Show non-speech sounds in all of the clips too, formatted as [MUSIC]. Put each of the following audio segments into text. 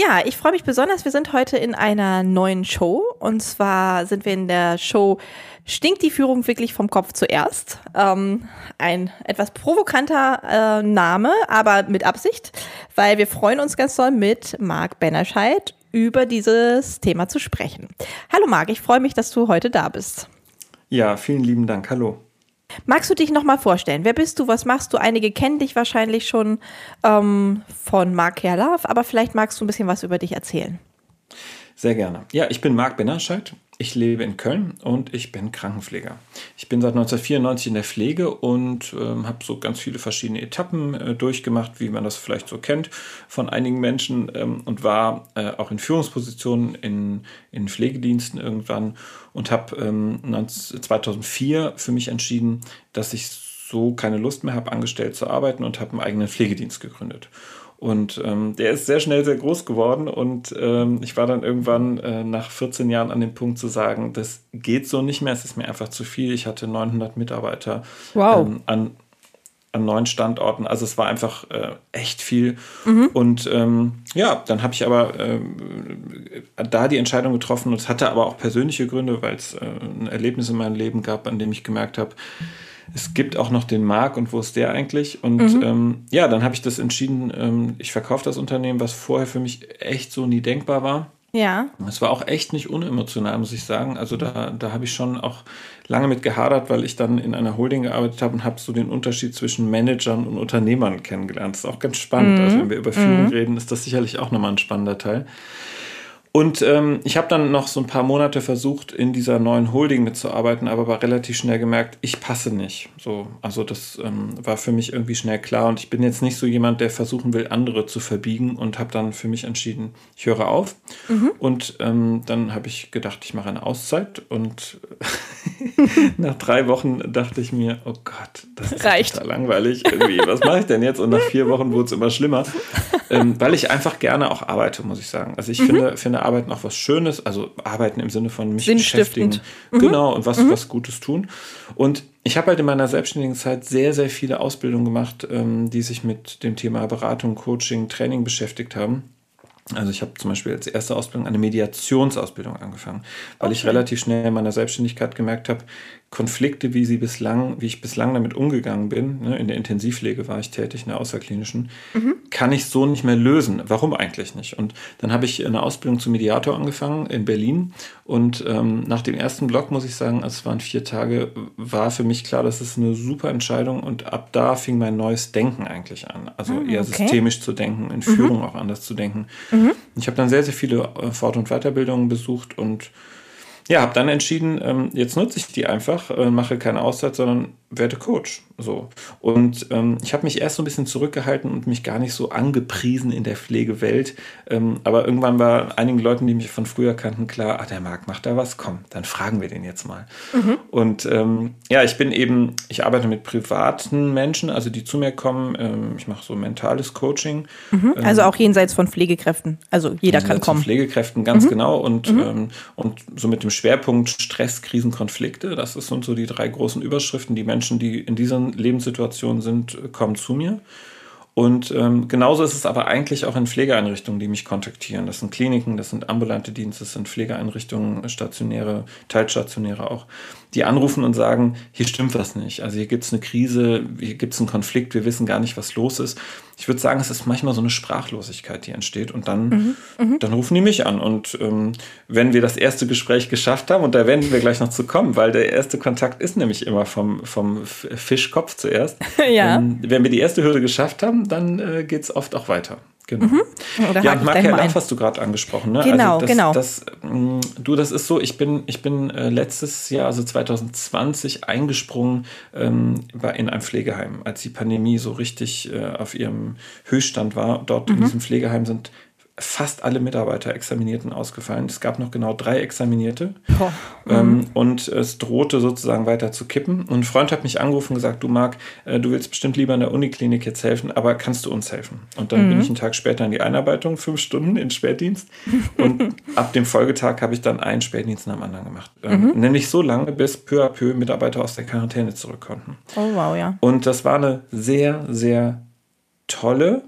Ja, ich freue mich besonders. Wir sind heute in einer neuen Show. Und zwar sind wir in der Show Stinkt die Führung wirklich vom Kopf zuerst? Ähm, ein etwas provokanter äh, Name, aber mit Absicht, weil wir freuen uns ganz doll mit Marc Bennerscheid über dieses Thema zu sprechen. Hallo Marc, ich freue mich, dass du heute da bist. Ja, vielen lieben Dank. Hallo. Magst du dich nochmal vorstellen? Wer bist du? Was machst du? Einige kennen dich wahrscheinlich schon ähm, von Mark Herlauf, aber vielleicht magst du ein bisschen was über dich erzählen. Sehr gerne. Ja, ich bin Marc Bennerscheid. Ich lebe in Köln und ich bin Krankenpfleger. Ich bin seit 1994 in der Pflege und äh, habe so ganz viele verschiedene Etappen äh, durchgemacht, wie man das vielleicht so kennt von einigen Menschen ähm, und war äh, auch in Führungspositionen in, in Pflegediensten irgendwann und habe ähm, 2004 für mich entschieden, dass ich so keine Lust mehr habe, angestellt zu arbeiten und habe einen eigenen Pflegedienst gegründet. Und ähm, der ist sehr schnell sehr groß geworden und ähm, ich war dann irgendwann äh, nach 14 Jahren an dem Punkt zu sagen, das geht so nicht mehr, es ist mir einfach zu viel. Ich hatte 900 Mitarbeiter wow. ähm, an, an neun Standorten, also es war einfach äh, echt viel. Mhm. Und ähm, ja, dann habe ich aber äh, da die Entscheidung getroffen und es hatte aber auch persönliche Gründe, weil es äh, ein Erlebnis in meinem Leben gab, an dem ich gemerkt habe, es gibt auch noch den Mark und wo ist der eigentlich? Und mhm. ähm, ja, dann habe ich das entschieden, ähm, ich verkaufe das Unternehmen, was vorher für mich echt so nie denkbar war. Ja. Es war auch echt nicht unemotional, muss ich sagen. Also da, da habe ich schon auch lange mit gehadert, weil ich dann in einer Holding gearbeitet habe und habe so den Unterschied zwischen Managern und Unternehmern kennengelernt. Das ist auch ganz spannend. Mhm. Also wenn wir über Führung mhm. reden, ist das sicherlich auch nochmal ein spannender Teil. Und ähm, ich habe dann noch so ein paar Monate versucht, in dieser neuen Holding mitzuarbeiten, aber war relativ schnell gemerkt, ich passe nicht. So, also das ähm, war für mich irgendwie schnell klar. Und ich bin jetzt nicht so jemand, der versuchen will, andere zu verbiegen und habe dann für mich entschieden, ich höre auf. Mhm. Und ähm, dann habe ich gedacht, ich mache eine Auszeit. Und [LAUGHS] nach drei Wochen dachte ich mir, oh Gott, das ist Reicht. total langweilig. Irgendwie, was mache ich denn jetzt? Und nach vier Wochen wurde es immer schlimmer, [LAUGHS] ähm, weil ich einfach gerne auch arbeite, muss ich sagen. Also ich mhm. finde, finde Arbeiten auch was Schönes, also Arbeiten im Sinne von mich beschäftigen. Mhm. Genau, und was, mhm. was Gutes tun. Und ich habe halt in meiner selbstständigen Zeit sehr, sehr viele Ausbildungen gemacht, ähm, die sich mit dem Thema Beratung, Coaching, Training beschäftigt haben. Also ich habe zum Beispiel als erste Ausbildung eine Mediationsausbildung angefangen, weil okay. ich relativ schnell in meiner Selbstständigkeit gemerkt habe, Konflikte, wie sie bislang, wie ich bislang damit umgegangen bin, ne, in der Intensivpflege war ich tätig, in der außerklinischen, mhm. kann ich so nicht mehr lösen. Warum eigentlich nicht? Und dann habe ich eine Ausbildung zum Mediator angefangen in Berlin und ähm, nach dem ersten Block muss ich sagen, es waren vier Tage, war für mich klar, das ist eine super Entscheidung und ab da fing mein neues Denken eigentlich an. Also mhm, eher okay. systemisch zu denken, in mhm. Führung auch anders zu denken. Mhm. Ich habe dann sehr, sehr viele äh, Fort- und Weiterbildungen besucht und ja, habe dann entschieden, ähm, jetzt nutze ich die einfach, äh, mache keine Auszeit, sondern werde Coach. So. Und ähm, ich habe mich erst so ein bisschen zurückgehalten und mich gar nicht so angepriesen in der Pflegewelt. Ähm, aber irgendwann war einigen Leuten, die mich von früher kannten, klar, ah, der Marc macht da was, komm, dann fragen wir den jetzt mal. Mhm. Und ähm, ja, ich bin eben, ich arbeite mit privaten Menschen, also die zu mir kommen. Ähm, ich mache so mentales Coaching. Mhm. Ähm, also auch jenseits von Pflegekräften. Also jeder kann kommen. Pflegekräften, ganz mhm. genau. Und, mhm. ähm, und so mit dem Schwerpunkt Stress, Krisen, Konflikte. Das sind so die drei großen Überschriften, die Menschen, die in diesen Lebenssituationen sind, kommen zu mir. Und ähm, genauso ist es aber eigentlich auch in Pflegeeinrichtungen, die mich kontaktieren. Das sind Kliniken, das sind ambulante Dienste, das sind Pflegeeinrichtungen, stationäre, teilstationäre auch die anrufen und sagen, hier stimmt was nicht. Also hier gibt es eine Krise, hier gibt es einen Konflikt, wir wissen gar nicht, was los ist. Ich würde sagen, es ist manchmal so eine Sprachlosigkeit, die entsteht. Und dann, mhm, mhm, dann rufen die mich an. Und ähm, wenn wir das erste Gespräch geschafft haben, und da werden wir gleich noch zu kommen, weil der erste Kontakt ist nämlich immer vom, vom Fischkopf zuerst. [LAUGHS] ja. Ähm, wenn wir die erste Hürde geschafft haben, dann äh, geht es oft auch weiter. Genau. Mhm. Ja, und Mark Love hast du gerade angesprochen. Ne? Genau, also das, genau. Das, mm, du, das ist so, ich bin, ich bin äh, letztes Jahr, also 2020, eingesprungen ähm, in ein Pflegeheim, als die Pandemie so richtig äh, auf ihrem Höchststand war. Dort mhm. in diesem Pflegeheim sind fast alle Mitarbeiter Examinierten ausgefallen. Es gab noch genau drei Examinierte. Oh. Ähm, mhm. und es drohte sozusagen weiter zu kippen. Und ein Freund hat mich angerufen und gesagt, du Marc, äh, du willst bestimmt lieber in der Uniklinik jetzt helfen, aber kannst du uns helfen? Und dann mhm. bin ich einen Tag später in die Einarbeitung, fünf Stunden in Spätdienst. Und [LAUGHS] ab dem Folgetag habe ich dann einen Spätdienst nach dem anderen gemacht. Ähm, mhm. Nämlich so lange, bis peu à peu Mitarbeiter aus der Quarantäne zurück konnten. Oh wow, ja. Und das war eine sehr, sehr tolle,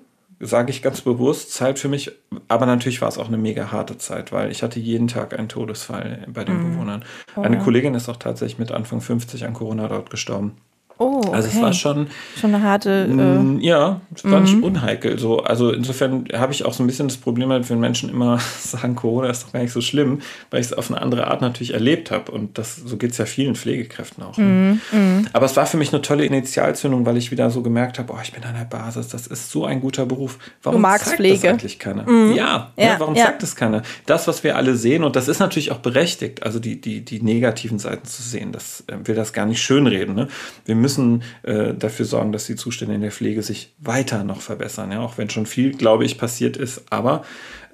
sage ich ganz bewusst, Zeit für mich. Aber natürlich war es auch eine mega harte Zeit, weil ich hatte jeden Tag einen Todesfall bei den mhm. Bewohnern. Oh, eine ja. Kollegin ist auch tatsächlich mit Anfang 50 an Corona dort gestorben. Oh, okay. Also es war schon schon eine harte. Mm, äh, ja, es war nicht mhm. unheikel. So, also insofern habe ich auch so ein bisschen das Problem, wenn Menschen immer [LAUGHS] sagen, Corona ist doch gar nicht so schlimm, weil ich es auf eine andere Art natürlich erlebt habe. Und das so geht es ja vielen Pflegekräften auch. Ne? Mm, Aber es war für mich eine tolle Initialzündung, weil ich wieder so gemerkt habe, oh, ich bin an der Basis, das ist so ein guter Beruf. Warum du magst zeigt Pflege. das eigentlich keiner? Mm. Ja, ja, ja, warum ja. zeigt das keiner? Das, was wir alle sehen, und das ist natürlich auch berechtigt, also die, die, die negativen Seiten zu sehen, das äh, will das gar nicht schönreden. Ne? Wir müssen äh, dafür sorgen, dass die Zustände in der Pflege sich weiter noch verbessern. Ja, auch wenn schon viel, glaube ich, passiert ist. Aber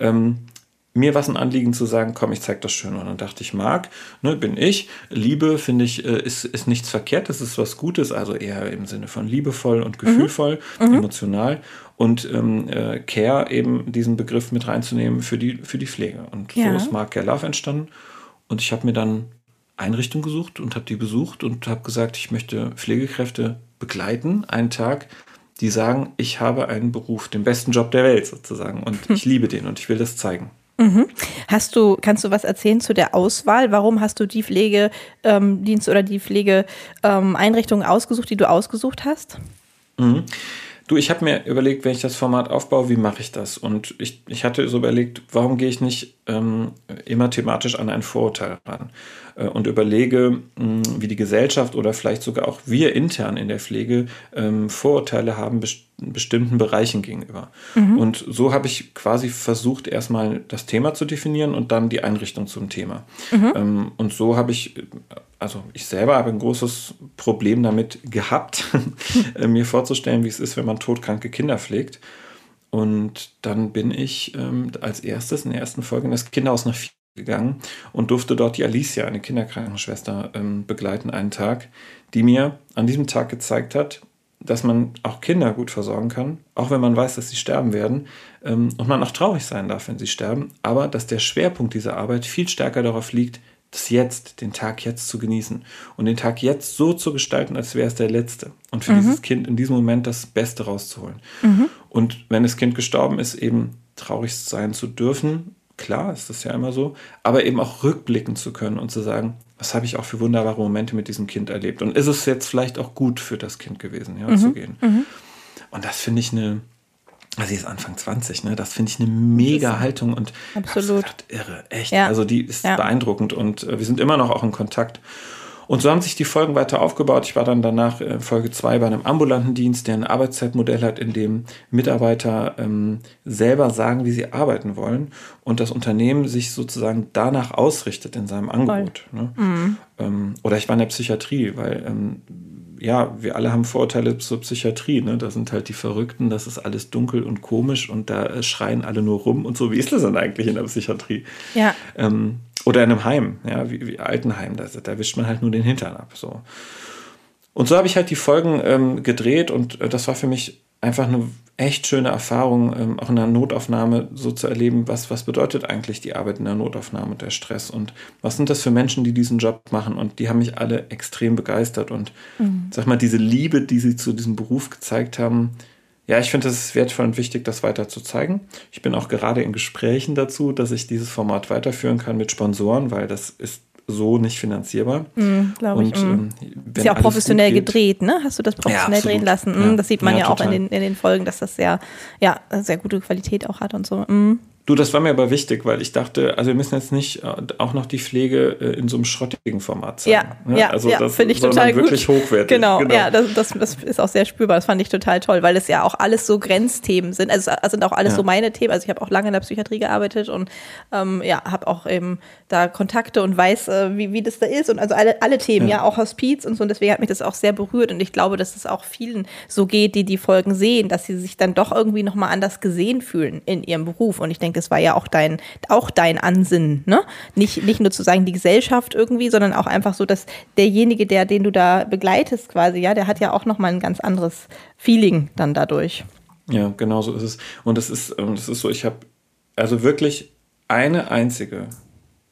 ähm, mir war es ein Anliegen zu sagen, komm, ich zeig das schön. Und dann dachte ich, Marc, ne, bin ich. Liebe, finde ich, äh, ist, ist nichts Verkehrtes, ist was Gutes, also eher im Sinne von liebevoll und gefühlvoll, mhm. emotional. Und ähm, äh, Care eben diesen Begriff mit reinzunehmen für die, für die Pflege. Und ja. so ist Marc Care Love entstanden. Und ich habe mir dann Einrichtung gesucht und habe die besucht und habe gesagt, ich möchte Pflegekräfte begleiten, einen Tag, die sagen, ich habe einen Beruf, den besten Job der Welt sozusagen und [LAUGHS] ich liebe den und ich will das zeigen. Mhm. Hast du, kannst du was erzählen zu der Auswahl? Warum hast du die Pflegedienst ähm, oder die Pflegeeinrichtung ähm, ausgesucht, die du ausgesucht hast? Mhm. Du, ich habe mir überlegt, wenn ich das Format aufbaue, wie mache ich das? Und ich, ich hatte so überlegt, warum gehe ich nicht ähm, immer thematisch an ein Vorurteil ran und überlege, wie die Gesellschaft oder vielleicht sogar auch wir intern in der Pflege ähm, Vorurteile haben best bestimmten Bereichen gegenüber. Mhm. Und so habe ich quasi versucht, erstmal das Thema zu definieren und dann die Einrichtung zum Thema. Mhm. Ähm, und so habe ich also ich selber habe ein großes Problem damit gehabt, [LAUGHS] äh, mir vorzustellen, wie es ist, wenn man todkranke Kinder pflegt. Und dann bin ich ähm, als erstes in der ersten Folge in das Kinderhaus nach Vier gegangen und durfte dort die Alicia, eine Kinderkrankenschwester, ähm, begleiten einen Tag, die mir an diesem Tag gezeigt hat, dass man auch Kinder gut versorgen kann, auch wenn man weiß, dass sie sterben werden ähm, und man auch traurig sein darf, wenn sie sterben, aber dass der Schwerpunkt dieser Arbeit viel stärker darauf liegt, das Jetzt, den Tag jetzt zu genießen und den Tag jetzt so zu gestalten, als wäre es der letzte. Und für mhm. dieses Kind in diesem Moment das Beste rauszuholen. Mhm. Und wenn das Kind gestorben ist, eben traurig sein zu dürfen, klar ist das ja immer so, aber eben auch rückblicken zu können und zu sagen, was habe ich auch für wunderbare Momente mit diesem Kind erlebt. Und ist es jetzt vielleicht auch gut für das Kind gewesen, ja, mhm. zu gehen. Mhm. Und das finde ich eine, also sie ist Anfang 20, ne? Das finde ich eine mega Haltung und absolut irre, echt. Ja. Also die ist ja. beeindruckend und äh, wir sind immer noch auch in Kontakt. Und so haben sich die Folgen weiter aufgebaut. Ich war dann danach in Folge 2 bei einem ambulanten Dienst, der ein Arbeitszeitmodell hat, in dem Mitarbeiter ähm, selber sagen, wie sie arbeiten wollen und das Unternehmen sich sozusagen danach ausrichtet in seinem Angebot. Ne? Mhm. Ähm, oder ich war in der Psychiatrie, weil ähm, ja, wir alle haben Vorurteile zur Psychiatrie. Ne? Da sind halt die Verrückten, das ist alles dunkel und komisch und da äh, schreien alle nur rum. Und so, wie ist das denn eigentlich in der Psychiatrie? Ja. Ähm, oder in einem Heim, ja, wie, wie Altenheim, da, da wischt man halt nur den Hintern ab. So. Und so habe ich halt die Folgen ähm, gedreht und äh, das war für mich einfach eine echt schöne Erfahrung, ähm, auch in der Notaufnahme so zu erleben, was, was bedeutet eigentlich die Arbeit in der Notaufnahme und der Stress und was sind das für Menschen, die diesen Job machen und die haben mich alle extrem begeistert und mhm. sag mal, diese Liebe, die sie zu diesem Beruf gezeigt haben, ja, ich finde, es ist wertvoll und wichtig, das weiter zu zeigen. Ich bin auch gerade in Gesprächen dazu, dass ich dieses Format weiterführen kann mit Sponsoren, weil das ist so nicht finanzierbar. Mm, Glaube ich. Mm. ist ja auch professionell geht, gedreht, ne? Hast du das professionell ja, drehen lassen? Mm, ja. Das sieht man ja, ja auch in den, in den Folgen, dass das sehr, ja, sehr gute Qualität auch hat und so. Mm. Du, das war mir aber wichtig, weil ich dachte, also wir müssen jetzt nicht äh, auch noch die Pflege äh, in so einem schrottigen Format zeigen. Ja, ne? ja, also ja, das finde ich total wirklich gut. hochwertig. Genau, genau. ja, das, das, das, ist auch sehr spürbar. Das fand ich total toll, weil es ja auch alles so Grenzthemen sind. Also es sind auch alles ja. so meine Themen. Also ich habe auch lange in der Psychiatrie gearbeitet und ähm, ja, habe auch eben da Kontakte und weiß, äh, wie, wie das da ist. Und also alle, alle Themen, ja. ja. auch Hospiz und so. Und deswegen hat mich das auch sehr berührt. Und ich glaube, dass es auch vielen so geht, die die Folgen sehen, dass sie sich dann doch irgendwie nochmal anders gesehen fühlen in ihrem Beruf. Und ich denke, es war ja auch dein, auch dein Ansinnen, ne? Nicht, nicht nur zu sagen, die Gesellschaft irgendwie, sondern auch einfach so, dass derjenige, der, den du da begleitest quasi, ja, der hat ja auch nochmal ein ganz anderes Feeling dann dadurch. Ja, genau so ist es. Und es ist, das ist so, ich habe also wirklich eine einzige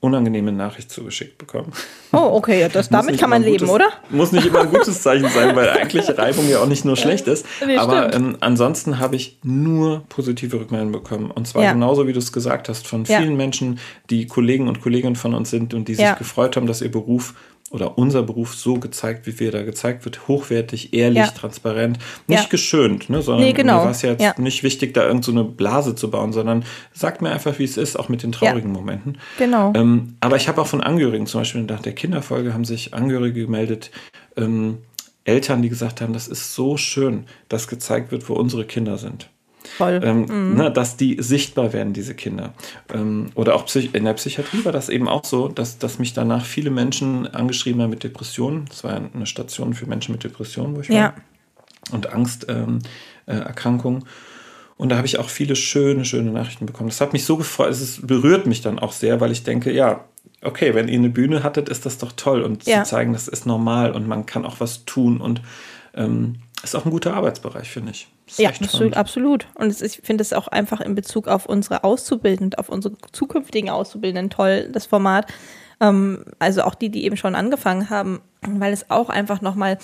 unangenehme Nachricht zugeschickt bekommen. Oh, okay, das, damit kann man leben, gutes, oder? Muss nicht immer ein gutes Zeichen sein, weil eigentlich Reibung ja auch nicht nur schlecht ist. Nee, aber ähm, ansonsten habe ich nur positive Rückmeldungen bekommen. Und zwar ja. genauso, wie du es gesagt hast, von vielen ja. Menschen, die Kollegen und Kolleginnen von uns sind und die sich ja. gefreut haben, dass ihr Beruf oder unser Beruf so gezeigt, wie wir da gezeigt wird, hochwertig, ehrlich, ja. transparent, nicht ja. geschönt, ne, sondern nee, genau. mir war es jetzt ja. nicht wichtig, da irgendeine so Blase zu bauen, sondern sagt mir einfach, wie es ist, auch mit den traurigen Momenten. Genau. Ähm, aber ich habe auch von Angehörigen, zum Beispiel nach der Kinderfolge haben sich Angehörige gemeldet, ähm, Eltern, die gesagt haben, das ist so schön, dass gezeigt wird, wo unsere Kinder sind. Ähm, mhm. ne, dass die sichtbar werden, diese Kinder. Ähm, oder auch in der Psychiatrie war das eben auch so, dass, dass mich danach viele Menschen angeschrieben haben mit Depressionen. Das war eine Station für Menschen mit Depressionen, wo ich ja. war. Und Angsterkrankungen. Ähm, äh, und da habe ich auch viele schöne, schöne Nachrichten bekommen. Das hat mich so gefreut, es berührt mich dann auch sehr, weil ich denke, ja, okay, wenn ihr eine Bühne hattet, ist das doch toll. Und ja. zu zeigen, das ist normal und man kann auch was tun und ähm, ist auch ein guter Arbeitsbereich, finde ich. Ja, absolut, absolut. Und ist, ich finde es auch einfach in Bezug auf unsere Auszubildenden, auf unsere zukünftigen Auszubildenden toll, das Format. Ähm, also auch die, die eben schon angefangen haben, weil es auch einfach nochmal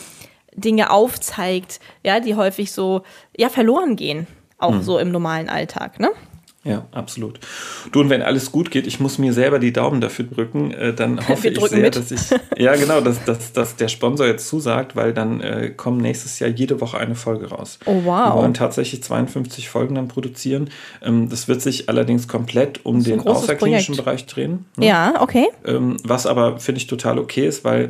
Dinge aufzeigt, ja, die häufig so, ja, verloren gehen. Auch mhm. so im normalen Alltag, ne? Ja, absolut. Du, und wenn alles gut geht, ich muss mir selber die Daumen dafür drücken, äh, dann hoffe ich sehr, mit. dass ich, ja genau, dass, dass, dass der Sponsor jetzt zusagt, weil dann äh, kommen nächstes Jahr jede Woche eine Folge raus. Oh wow. Wir wollen tatsächlich 52 Folgen dann produzieren. Ähm, das wird sich allerdings komplett um den außerklinischen Projekt. Bereich drehen. Ne? Ja, okay. Ähm, was aber, finde ich, total okay ist, weil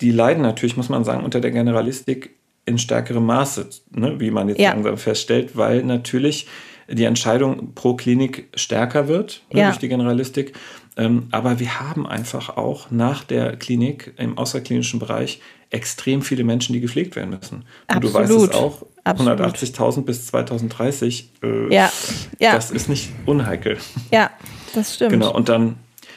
die leiden natürlich, muss man sagen, unter der Generalistik in stärkerem Maße, ne, wie man jetzt ja. langsam feststellt, weil natürlich die Entscheidung pro Klinik stärker wird ne, ja. durch die Generalistik. Ähm, aber wir haben einfach auch nach der Klinik im außerklinischen Bereich extrem viele Menschen, die gepflegt werden müssen. Und du weißt es auch, 180.000 bis 2030, äh, ja. Ja. das ist nicht unheikel. Ja, das stimmt. Genau, und dann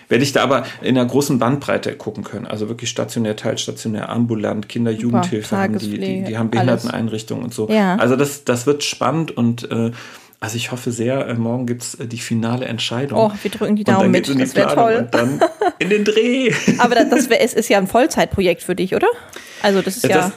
werde ich da aber in einer großen Bandbreite gucken können. Also wirklich stationär, teilstationär, ambulant, Kinder, Jugendhilfe haben die, die, die haben Behinderteneinrichtungen und so. Ja. Also das, das wird spannend und äh, also ich hoffe sehr, äh, morgen gibt es äh, die finale Entscheidung. Oh, wir drücken die Daumen mit. Das wäre toll. Und dann in den Dreh. [LAUGHS] Aber das, das wär, es ist ja ein Vollzeitprojekt für dich, oder? Also das ist ja. Das,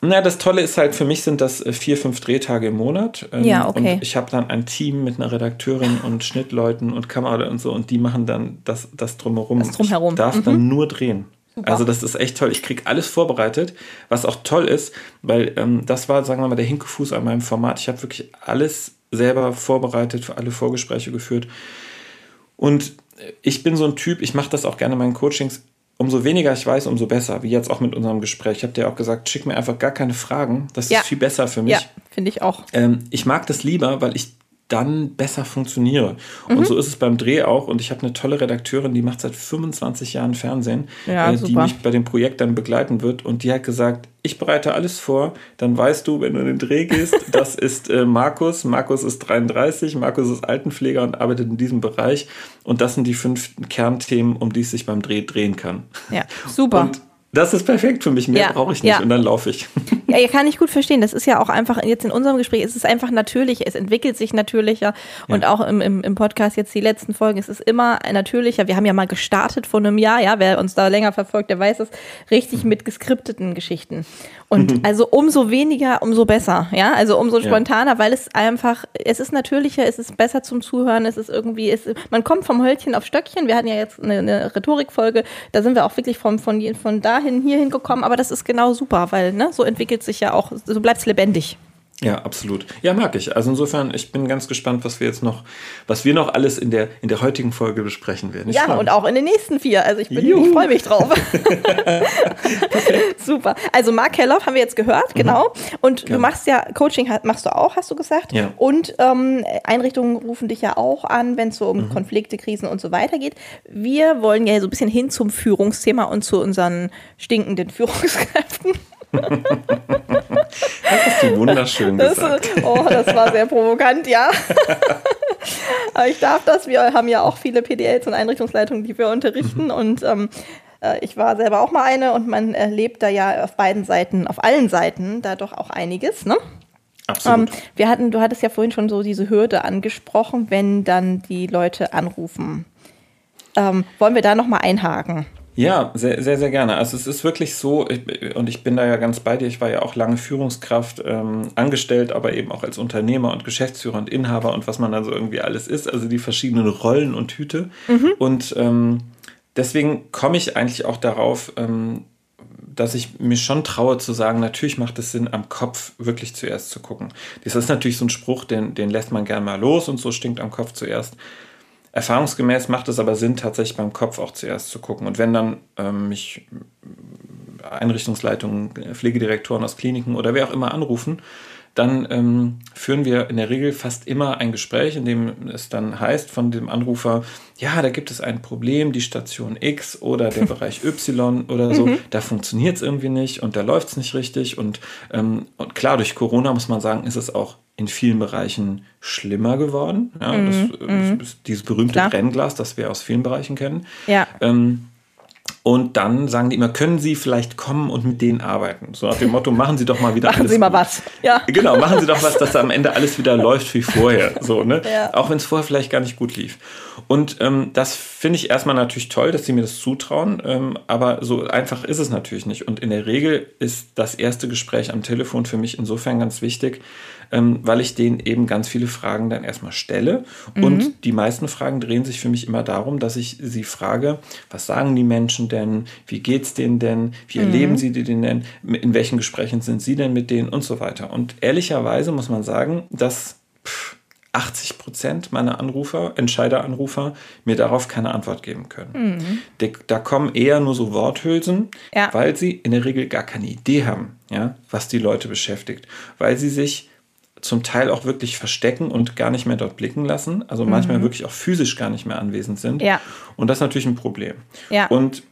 na, das Tolle ist halt, für mich sind das äh, vier, fünf Drehtage im Monat. Ähm, ja, okay. Und ich habe dann ein Team mit einer Redakteurin und Schnittleuten und Kamera und so und die machen dann das, das drumherum. Das drumherum. Ich darf mhm. dann nur drehen. Super. Also das ist echt toll. Ich kriege alles vorbereitet, was auch toll ist, weil ähm, das war, sagen wir mal, der Hinkefuß an meinem Format. Ich habe wirklich alles selber vorbereitet, für alle Vorgespräche geführt. Und ich bin so ein Typ, ich mache das auch gerne in meinen Coachings. Umso weniger ich weiß, umso besser. Wie jetzt auch mit unserem Gespräch. Ich habe dir auch gesagt, schick mir einfach gar keine Fragen. Das ja. ist viel besser für mich. Ja, finde ich auch. Ähm, ich mag das lieber, weil ich dann besser funktioniere. Mhm. Und so ist es beim Dreh auch. Und ich habe eine tolle Redakteurin, die macht seit 25 Jahren Fernsehen, ja, äh, die mich bei dem Projekt dann begleiten wird. Und die hat gesagt, ich bereite alles vor, dann weißt du, wenn du in den Dreh gehst, [LAUGHS] das ist äh, Markus, Markus ist 33, Markus ist Altenpfleger und arbeitet in diesem Bereich. Und das sind die fünf Kernthemen, um die es sich beim Dreh drehen kann. Ja, super. Und das ist perfekt für mich, mehr ja, brauche ich nicht ja. und dann laufe ich. [LAUGHS] Ja, ja, kann ich gut verstehen. Das ist ja auch einfach, jetzt in unserem Gespräch, es ist einfach natürlich, es entwickelt sich natürlicher und auch im, im, im Podcast jetzt die letzten Folgen, es ist immer natürlicher. Wir haben ja mal gestartet vor einem Jahr, ja, wer uns da länger verfolgt, der weiß es, richtig mit geskripteten Geschichten. Und mhm. also umso weniger, umso besser, ja, also umso spontaner, weil es einfach, es ist natürlicher, es ist besser zum Zuhören, es ist irgendwie, es, man kommt vom Hölzchen auf Stöckchen. Wir hatten ja jetzt eine, eine Rhetorikfolge, da sind wir auch wirklich von, von da dahin, hier hingekommen, aber das ist genau super, weil ne, so entwickelt sich ja auch, so bleibt es lebendig. Ja, absolut. Ja, mag ich. Also insofern, ich bin ganz gespannt, was wir jetzt noch, was wir noch alles in der, in der heutigen Folge besprechen werden. Ich ja, und auch in den nächsten vier. Also ich bin, Juhu. ich freue mich drauf. [LAUGHS] [LAUGHS] Super. Also Mark Kelloff haben wir jetzt gehört, genau. Mhm. Und ja. du machst ja, Coaching machst du auch, hast du gesagt. Ja. Und ähm, Einrichtungen rufen dich ja auch an, wenn es so um mhm. Konflikte, Krisen und so weiter geht. Wir wollen ja so ein bisschen hin zum Führungsthema und zu unseren stinkenden Führungskräften. Das hast du wunderschön gesagt. Das, oh, das war sehr provokant, ja. [LAUGHS] ich darf das. Wir haben ja auch viele PDLs und Einrichtungsleitungen, die wir unterrichten. Mhm. Und ähm, äh, ich war selber auch mal eine und man erlebt da ja auf beiden Seiten, auf allen Seiten da doch auch einiges, ne? Absolut. Ähm, wir hatten, du hattest ja vorhin schon so diese Hürde angesprochen, wenn dann die Leute anrufen. Ähm, wollen wir da nochmal einhaken? Ja, sehr, sehr, sehr gerne. Also es ist wirklich so, ich, und ich bin da ja ganz bei dir, ich war ja auch lange Führungskraft ähm, angestellt, aber eben auch als Unternehmer und Geschäftsführer und Inhaber und was man dann so irgendwie alles ist, also die verschiedenen Rollen und Hüte. Mhm. Und ähm, deswegen komme ich eigentlich auch darauf, ähm, dass ich mir schon traue zu sagen, natürlich macht es Sinn, am Kopf wirklich zuerst zu gucken. Das ist natürlich so ein Spruch, den, den lässt man gern mal los und so stinkt am Kopf zuerst. Erfahrungsgemäß macht es aber Sinn, tatsächlich beim Kopf auch zuerst zu gucken. Und wenn dann ähm, mich Einrichtungsleitungen, Pflegedirektoren aus Kliniken oder wer auch immer anrufen, dann ähm, führen wir in der Regel fast immer ein Gespräch, in dem es dann heißt von dem Anrufer, ja, da gibt es ein Problem, die Station X oder der [LAUGHS] Bereich Y oder so, mhm. da funktioniert es irgendwie nicht und da läuft es nicht richtig. Und, ähm, und klar, durch Corona muss man sagen, ist es auch in vielen Bereichen schlimmer geworden. Ja, mhm. das, das, dieses berühmte Klar. Brennglas, das wir aus vielen Bereichen kennen. Ja. Ähm, und dann sagen die immer, können Sie vielleicht kommen und mit denen arbeiten? So nach dem Motto, machen Sie doch mal wieder machen alles. Machen Sie mal gut. was. Ja. Genau, machen Sie doch was, dass am Ende alles wieder läuft wie vorher. So, ne? Ja. Auch wenn es vorher vielleicht gar nicht gut lief. Und ähm, das finde ich erstmal natürlich toll, dass Sie mir das zutrauen. Ähm, aber so einfach ist es natürlich nicht. Und in der Regel ist das erste Gespräch am Telefon für mich insofern ganz wichtig, ähm, weil ich denen eben ganz viele Fragen dann erstmal stelle. Mhm. Und die meisten Fragen drehen sich für mich immer darum, dass ich sie frage, was sagen die Menschen denn, wie geht es denen denn, wie mhm. erleben sie die denn, in welchen Gesprächen sind sie denn mit denen und so weiter. Und ehrlicherweise muss man sagen, dass 80 Prozent meiner Anrufer, Entscheideranrufer, mir darauf keine Antwort geben können. Mhm. Da kommen eher nur so Worthülsen, ja. weil sie in der Regel gar keine Idee haben, ja, was die Leute beschäftigt, weil sie sich zum Teil auch wirklich verstecken und gar nicht mehr dort blicken lassen. Also mhm. manchmal wirklich auch physisch gar nicht mehr anwesend sind. Ja. Und das ist natürlich ein Problem. Ja. Und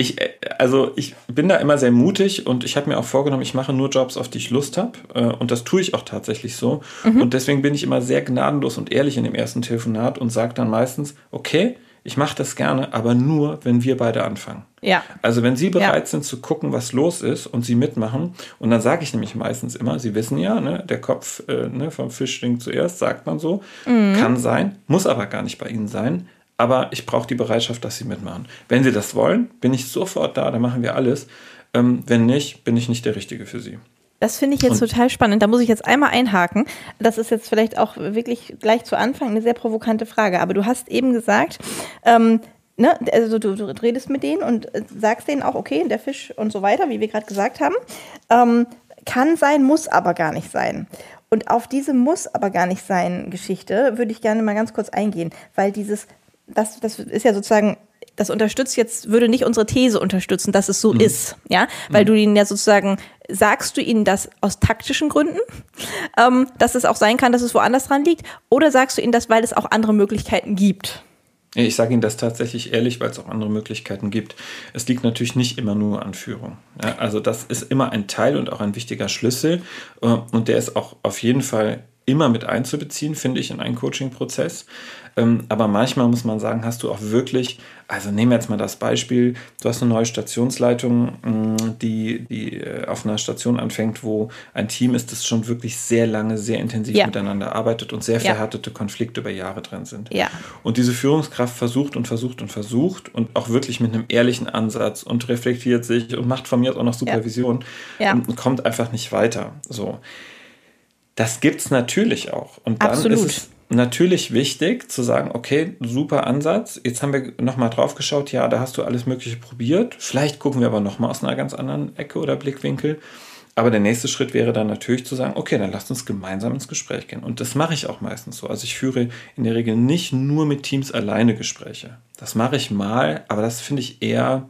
ich, also ich bin da immer sehr mutig und ich habe mir auch vorgenommen, ich mache nur Jobs, auf die ich Lust habe. Äh, und das tue ich auch tatsächlich so. Mhm. Und deswegen bin ich immer sehr gnadenlos und ehrlich in dem ersten Telefonat und sage dann meistens, okay, ich mache das gerne, aber nur, wenn wir beide anfangen. Ja. Also wenn Sie bereit ja. sind zu gucken, was los ist und Sie mitmachen, und dann sage ich nämlich meistens immer, Sie wissen ja, ne, der Kopf äh, ne, vom Fisch stinkt zuerst, sagt man so, mhm. kann sein, muss aber gar nicht bei Ihnen sein. Aber ich brauche die Bereitschaft, dass Sie mitmachen. Wenn Sie das wollen, bin ich sofort da, dann machen wir alles. Ähm, wenn nicht, bin ich nicht der Richtige für Sie. Das finde ich jetzt und total spannend. Da muss ich jetzt einmal einhaken. Das ist jetzt vielleicht auch wirklich gleich zu Anfang eine sehr provokante Frage. Aber du hast eben gesagt, ähm, ne, also du, du, redest mit denen und sagst denen auch, okay, der Fisch und so weiter, wie wir gerade gesagt haben. Ähm, kann sein, muss aber gar nicht sein. Und auf diese muss aber gar nicht sein Geschichte würde ich gerne mal ganz kurz eingehen, weil dieses, das, das ist ja sozusagen das unterstützt jetzt, würde nicht unsere These unterstützen, dass es so mhm. ist, ja, weil mhm. du ihnen ja sozusagen, sagst du ihnen das aus taktischen Gründen, [LAUGHS] ähm, dass es auch sein kann, dass es woanders dran liegt, oder sagst du ihnen das, weil es auch andere Möglichkeiten gibt? Ich sage Ihnen das tatsächlich ehrlich, weil es auch andere Möglichkeiten gibt. Es liegt natürlich nicht immer nur an Führung. Ja, also das ist immer ein Teil und auch ein wichtiger Schlüssel äh, und der ist auch auf jeden Fall immer mit einzubeziehen, finde ich, in einen Coaching-Prozess. Ähm, aber manchmal muss man sagen, hast du auch wirklich, also nehmen wir jetzt mal das Beispiel, du hast eine neue Stationsleitung, mm, die, die äh, auf einer Station anfängt, wo ein Team ist, das schon wirklich sehr lange, sehr intensiv ja. miteinander arbeitet und sehr verhärtete ja. Konflikte über Jahre drin sind. Ja. Und diese Führungskraft versucht und versucht und versucht und auch wirklich mit einem ehrlichen Ansatz und reflektiert sich und macht von mir auch noch Supervision und kommt einfach nicht weiter. So. Das gibt es natürlich auch. Und dann Absolut. ist es natürlich wichtig zu sagen, okay, super Ansatz. Jetzt haben wir nochmal drauf geschaut, ja, da hast du alles Mögliche probiert. Vielleicht gucken wir aber nochmal aus einer ganz anderen Ecke oder Blickwinkel. Aber der nächste Schritt wäre dann natürlich zu sagen, okay, dann lasst uns gemeinsam ins Gespräch gehen. Und das mache ich auch meistens so. Also ich führe in der Regel nicht nur mit Teams alleine Gespräche. Das mache ich mal, aber das finde ich eher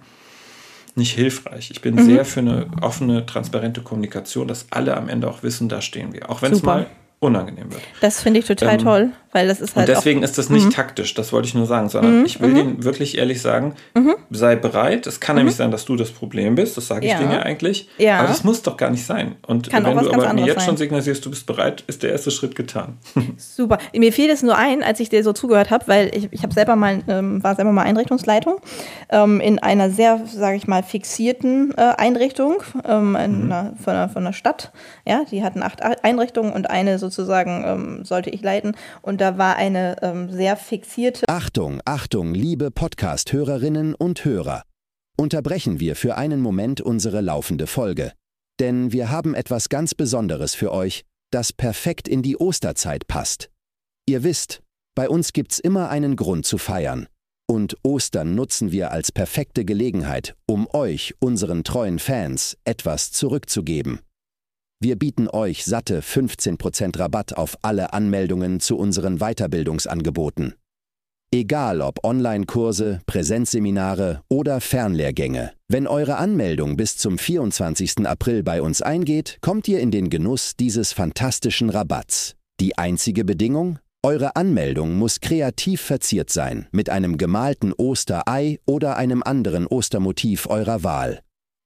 nicht hilfreich. Ich bin mhm. sehr für eine offene, transparente Kommunikation, dass alle am Ende auch wissen, da stehen wir. Auch wenn es mal unangenehm wird. Das finde ich total ähm, toll, weil das ist halt. Und deswegen ist das nicht mhm. taktisch, das wollte ich nur sagen, sondern mhm. ich will mhm. denen wirklich ehrlich sagen, mhm. sei bereit. Es kann nämlich mhm. sein, dass du das Problem bist, das sage ich ja. denen ja eigentlich. Ja. Aber das muss doch gar nicht sein. Und kann wenn du aber mir jetzt sein. schon signalisierst, du bist bereit, ist der erste Schritt getan. [LAUGHS] Super. Mir fiel es nur ein, als ich dir so zugehört habe, weil ich, ich habe selber mal, ähm, war selber mal Einrichtungsleitung ähm, in einer sehr, sage ich mal, fixierten äh, Einrichtung ähm, einer, von, einer, von einer Stadt. Ja, die hatten acht Einrichtungen und eine sozusagen ähm, sollte ich leiten. Und da war eine ähm, sehr fixierte. Achtung, Achtung, liebe Podcast-Hörerinnen und Hörer. Unterbrechen wir für einen Moment unsere laufende Folge. Denn wir haben etwas ganz Besonderes für euch, das perfekt in die Osterzeit passt. Ihr wisst, bei uns gibt's immer einen Grund zu feiern. Und Ostern nutzen wir als perfekte Gelegenheit, um euch, unseren treuen Fans, etwas zurückzugeben. Wir bieten euch satte 15% Rabatt auf alle Anmeldungen zu unseren Weiterbildungsangeboten. Egal ob Online-Kurse, Präsenzseminare oder Fernlehrgänge. Wenn eure Anmeldung bis zum 24. April bei uns eingeht, kommt ihr in den Genuss dieses fantastischen Rabatts. Die einzige Bedingung? Eure Anmeldung muss kreativ verziert sein, mit einem gemalten Osterei oder einem anderen Ostermotiv eurer Wahl.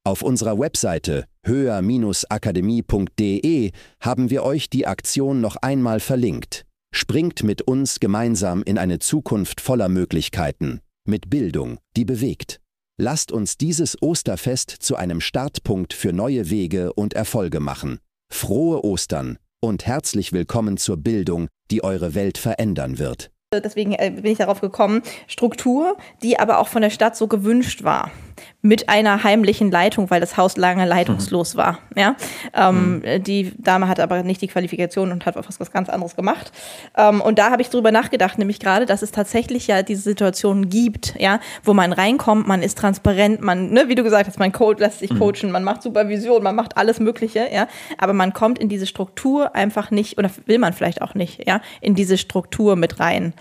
Auf unserer Webseite höher-akademie.de haben wir euch die Aktion noch einmal verlinkt. Springt mit uns gemeinsam in eine Zukunft voller Möglichkeiten, mit Bildung, die bewegt. Lasst uns dieses Osterfest zu einem Startpunkt für neue Wege und Erfolge machen. Frohe Ostern und herzlich willkommen zur Bildung, die eure Welt verändern wird. Deswegen äh, bin ich darauf gekommen, Struktur, die aber auch von der Stadt so gewünscht war mit einer heimlichen Leitung, weil das Haus lange leitungslos mhm. war. Ja? Ähm, mhm. Die Dame hat aber nicht die Qualifikation und hat was, was ganz anderes gemacht. Ähm, und da habe ich drüber nachgedacht, nämlich gerade, dass es tatsächlich ja diese Situationen gibt, ja, wo man reinkommt, man ist transparent, man, ne, wie du gesagt hast, man Code lässt sich mhm. coachen, man macht Supervision, man macht alles Mögliche, ja, aber man kommt in diese Struktur einfach nicht, oder will man vielleicht auch nicht, ja, in diese Struktur mit rein.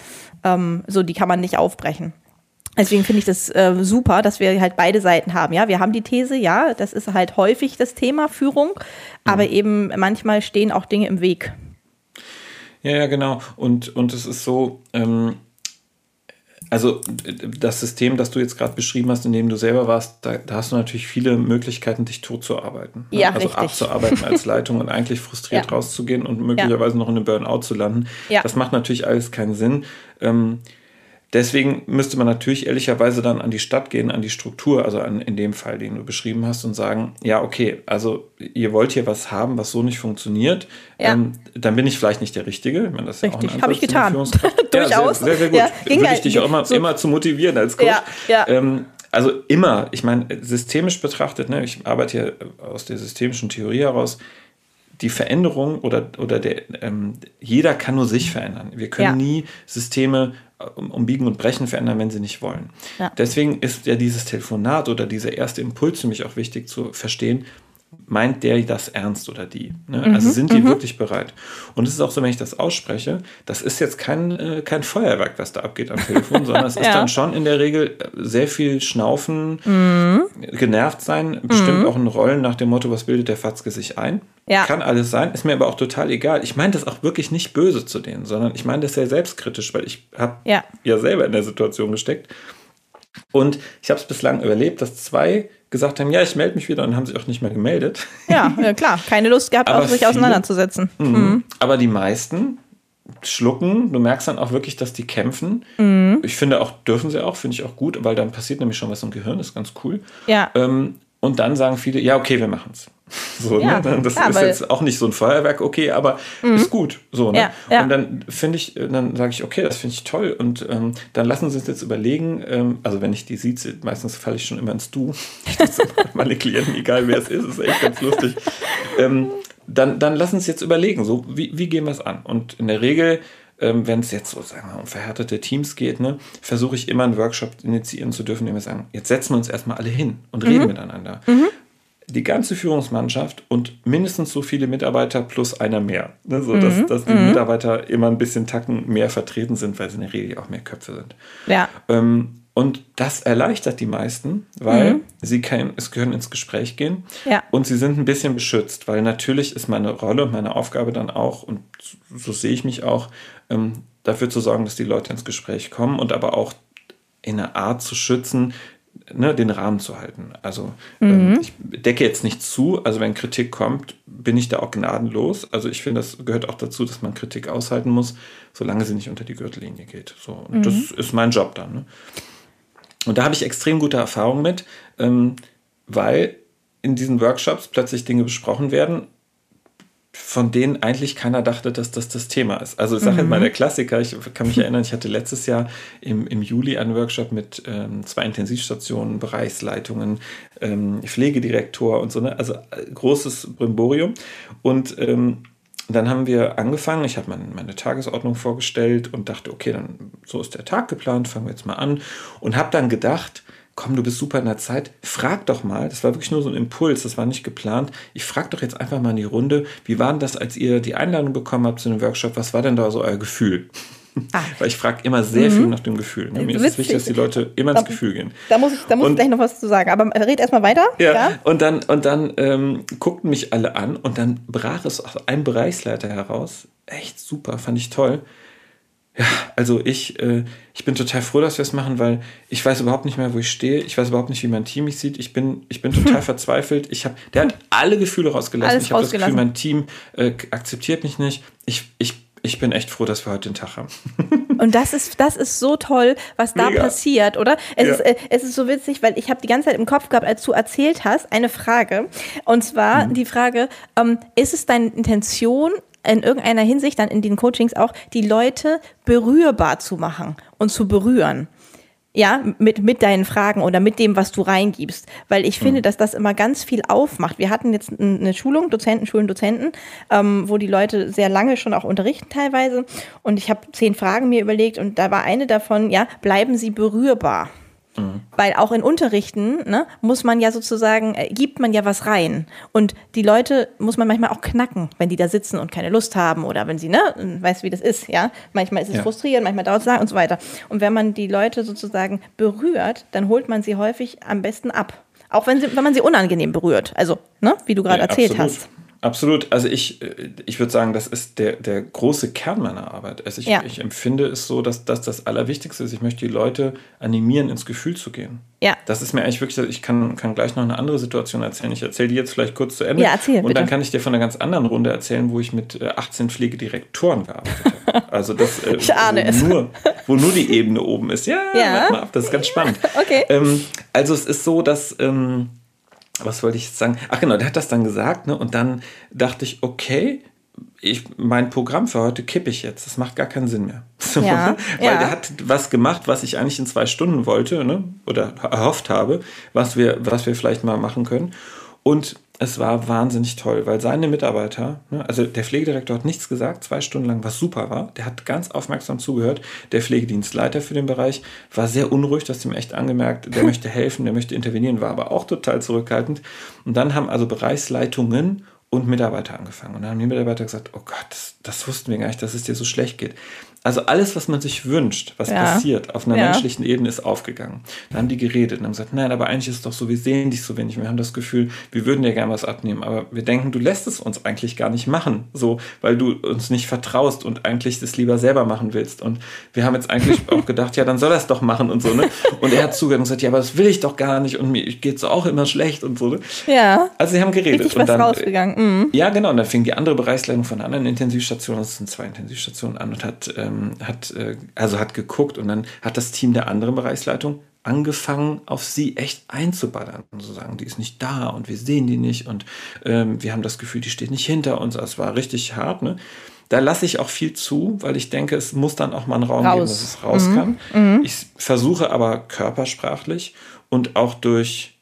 Ähm, so, die kann man nicht aufbrechen. Deswegen finde ich das äh, super, dass wir halt beide Seiten haben. Ja, wir haben die These, ja, das ist halt häufig das Thema Führung, aber mhm. eben manchmal stehen auch Dinge im Weg. Ja, ja, genau. Und, und es ist so, ähm, also das System, das du jetzt gerade beschrieben hast, in dem du selber warst, da, da, hast du natürlich viele Möglichkeiten, dich tot zu arbeiten. Ne? Ja, also richtig. abzuarbeiten als [LAUGHS] Leitung und eigentlich frustriert ja. rauszugehen und möglicherweise ja. noch in einem Burnout zu landen. Ja. Das macht natürlich alles keinen Sinn. Ähm, Deswegen müsste man natürlich ehrlicherweise dann an die Stadt gehen, an die Struktur, also an, in dem Fall, den du beschrieben hast, und sagen, ja, okay, also ihr wollt hier was haben, was so nicht funktioniert, ja. ähm, dann bin ich vielleicht nicht der Richtige. Ich meine, das ist Richtig, ja habe ich getan. Durchaus. [LAUGHS] Ja, sehr, sehr, sehr gut. Ja, Würde ich dich auch immer, so immer zu motivieren als Coach. Ja, ja. Ähm, also immer, ich meine, systemisch betrachtet, ne, ich arbeite hier aus der systemischen Theorie heraus, die Veränderung oder, oder der, ähm, jeder kann nur sich verändern. Wir können ja. nie Systeme um Biegen und Brechen verändern, wenn sie nicht wollen. Ja. Deswegen ist ja dieses Telefonat oder dieser erste Impuls für mich auch wichtig zu verstehen, meint der das ernst oder die? Ne? Mhm, also sind die mhm. wirklich bereit? Und es ist auch so, wenn ich das ausspreche, das ist jetzt kein, äh, kein Feuerwerk, was da abgeht am Telefon, sondern es ja. [LAUGHS] ist dann schon in der Regel sehr viel Schnaufen, mhm. genervt sein, bestimmt mhm. auch ein Rollen nach dem Motto, was bildet der Fatzke sich ein? Ja. Kann alles sein, ist mir aber auch total egal. Ich meine das auch wirklich nicht böse zu denen, sondern ich meine das sehr selbstkritisch, weil ich habe ja. ja selber in der Situation gesteckt. Und ich habe es bislang überlebt, dass zwei gesagt haben, ja, ich melde mich wieder und haben sich auch nicht mehr gemeldet. Ja, ja [LAUGHS] klar, keine Lust gehabt, auch sich viele, auseinanderzusetzen. Mhm. Mhm. Aber die meisten schlucken, du merkst dann auch wirklich, dass die kämpfen. Mhm. Ich finde auch, dürfen sie auch, finde ich auch gut, weil dann passiert nämlich schon was im Gehirn, ist ganz cool. Ja. Ähm, und dann sagen viele, ja, okay, wir machen es. So, ja, ne? Das ja, ist jetzt auch nicht so ein Feuerwerk, okay, aber mhm. ist gut. So, ne? Ja. Und dann finde ich, dann sage ich, okay, das finde ich toll. Und ähm, dann lassen Sie uns jetzt überlegen, ähm, also wenn ich die sieht, meistens falle ich schon immer ins Du. [LAUGHS] meine Klienten, egal wer es ist, ist echt ganz lustig. Ähm, dann, dann lassen Sie uns jetzt überlegen, so, wie, wie gehen wir es an? Und in der Regel ähm, wenn es jetzt so sagen wir, um verhärtete Teams geht, ne, versuche ich immer einen Workshop initiieren zu dürfen, indem wir sagen, jetzt setzen wir uns erstmal alle hin und mhm. reden miteinander. Mhm die ganze Führungsmannschaft und mindestens so viele Mitarbeiter plus einer mehr. Ne, so, dass, mhm. dass die mhm. Mitarbeiter immer ein bisschen Tacken mehr vertreten sind, weil sie in der Regel auch mehr Köpfe sind. Ja. Ähm, Und das erleichtert die meisten, weil mhm. sie können, es können ins Gespräch gehen ja. und sie sind ein bisschen beschützt, weil natürlich ist meine Rolle und meine Aufgabe dann auch, und so sehe ich mich auch, ähm, dafür zu sorgen, dass die Leute ins Gespräch kommen und aber auch in einer Art zu schützen, ne, den Rahmen zu halten. Also ähm, mhm. ich decke jetzt nicht zu, also wenn Kritik kommt, bin ich da auch gnadenlos. Also ich finde, das gehört auch dazu, dass man Kritik aushalten muss, solange sie nicht unter die Gürtellinie geht. So, und mhm. das ist mein Job dann. Ne? Und da habe ich extrem gute Erfahrungen mit, ähm, weil in diesen Workshops plötzlich Dinge besprochen werden, von denen eigentlich keiner dachte, dass das das Thema ist. Also ich sage halt mhm. mal der Klassiker, ich kann mich erinnern, ich hatte letztes Jahr im, im Juli einen Workshop mit ähm, zwei Intensivstationen, Bereichsleitungen, ähm, Pflegedirektor und so, ne? also äh, großes Brimborium. Und ähm, dann haben wir angefangen, ich habe meine, meine Tagesordnung vorgestellt und dachte, okay, dann so ist der Tag geplant, fangen wir jetzt mal an. Und habe dann gedacht, komm, du bist super in der Zeit, frag doch mal, das war wirklich nur so ein Impuls, das war nicht geplant, ich frag doch jetzt einfach mal in die Runde, wie war denn das, als ihr die Einladung bekommen habt zu einem Workshop, was war denn da so euer Gefühl? Ah. [LAUGHS] Weil ich frage immer sehr mhm. viel nach dem Gefühl. Ne? Mir ist es wichtig, dass die Leute immer ins Gefühl gehen. Da muss ich, da muss und, ich gleich noch was zu sagen. Aber red erstmal weiter. Ja, ja, Und dann, und dann ähm, guckten mich alle an und dann brach es aus einem Bereichsleiter heraus. Echt super, fand ich toll. Ja, also ich, äh, ich bin total froh, dass wir es machen, weil ich weiß überhaupt nicht mehr, wo ich stehe. Ich weiß überhaupt nicht, wie mein Team mich sieht. Ich bin, ich bin total [LAUGHS] verzweifelt. Ich hab, der hat alle Gefühle rausgelassen. Alles ich habe das Gefühl, mein Team äh, akzeptiert mich nicht. Ich, ich ich bin echt froh, dass wir heute den Tag haben. [LAUGHS] Und das ist, das ist so toll, was da Mega. passiert, oder? Es, ja. ist, äh, es ist so witzig, weil ich habe die ganze Zeit im Kopf gehabt, als du erzählt hast, eine Frage. Und zwar mhm. die Frage, ähm, ist es deine Intention, in irgendeiner Hinsicht dann in den Coachings auch, die Leute berührbar zu machen und zu berühren? ja, mit, mit deinen Fragen oder mit dem, was du reingibst. Weil ich finde, mhm. dass das immer ganz viel aufmacht. Wir hatten jetzt eine Schulung, Dozenten, Schulen, Dozenten, ähm, wo die Leute sehr lange schon auch unterrichten teilweise. Und ich habe zehn Fragen mir überlegt und da war eine davon, ja, bleiben sie berührbar. Mhm. Weil auch in Unterrichten ne, muss man ja sozusagen, äh, gibt man ja was rein. Und die Leute muss man manchmal auch knacken, wenn die da sitzen und keine Lust haben oder wenn sie, ne, weißt wie das ist, ja. Manchmal ist es ja. frustrierend, manchmal dauert es lang und so weiter. Und wenn man die Leute sozusagen berührt, dann holt man sie häufig am besten ab. Auch wenn, sie, wenn man sie unangenehm berührt. Also, ne, wie du gerade ja, erzählt absolut. hast. Absolut. Also ich, äh, ich würde sagen, das ist der, der große Kern meiner Arbeit. Also ich, ja. ich empfinde es so, dass, dass das Allerwichtigste ist. Ich möchte die Leute animieren, ins Gefühl zu gehen. Ja. Das ist mir eigentlich wirklich, ich kann, kann gleich noch eine andere Situation erzählen. Ich erzähle die jetzt vielleicht kurz zu Ende. Ja, erzähl, Und bitte. dann kann ich dir von einer ganz anderen Runde erzählen, wo ich mit 18 äh, Pflegedirektoren gearbeitet habe. [LAUGHS] Also das, äh, ich ahne wo. Nur, wo nur die Ebene oben ist. Ja, ja. mal ab, das ist ganz spannend. [LAUGHS] okay. Ähm, also es ist so, dass... Ähm, was wollte ich jetzt sagen? Ach genau, der hat das dann gesagt, ne? Und dann dachte ich, okay, ich, mein Programm für heute kippe ich jetzt. Das macht gar keinen Sinn mehr. [LAUGHS] Ja, Weil ja. der hat was gemacht, was ich eigentlich in zwei Stunden wollte, ne? Oder erhofft habe, was wir, was wir vielleicht mal machen können. Und es war wahnsinnig toll, weil seine Mitarbeiter, ne, also der Pflegedirektor hat nichts gesagt, zwei Stunden lang, was super war. Der hat ganz aufmerksam zugehört. Der Pflegedienstleiter für den Bereich war sehr unruhig, das ihm echt angemerkt. Der [LAUGHS] möchte helfen, der möchte intervenieren, war aber auch total zurückhaltend. Und dann haben also Bereichsleitungen und Mitarbeiter angefangen. Und dann haben die Mitarbeiter gesagt, oh Gott, das, das wussten wir gar nicht, dass es dir so schlecht geht. Also alles, was man sich wünscht, was ja. passiert auf einer ja. menschlichen Ebene, ist aufgegangen. Dann haben die geredet und haben gesagt, nein, aber eigentlich ist es doch so, wir sehen dich so wenig. Wir haben das Gefühl, wir würden dir gerne was abnehmen, aber wir denken, du lässt es uns eigentlich gar nicht machen, so, weil du uns nicht vertraust und eigentlich das lieber selber machen willst. Und wir haben jetzt eigentlich [LAUGHS] auch gedacht, ja, dann soll er es doch machen und so, ne? Und er hat zugehört und gesagt, ja, aber das will ich doch gar nicht und mir geht es auch immer schlecht und so, ne? Ja. Also sie haben geredet. Richtig und was dann, rausgegangen. Mhm. Ja, genau. Und dann fing die andere Bereichsleitung von einer anderen Intensivstation, das sind zwei Intensivstationen an und hat ähm, ähm, hat, äh, also hat geguckt und dann hat das Team der anderen Bereichsleitung angefangen, auf sie echt einzuballern und zu sagen, die ist nicht da und wir sehen die nicht und ähm, wir haben das Gefühl, die steht nicht hinter uns. Das war richtig hart. Ne? Da lasse ich auch viel zu, weil ich denke, es muss dann auch mal einen Raum raus. geben, dass es raus mhm. kann. Mhm. Ich versuche aber körpersprachlich und auch durch,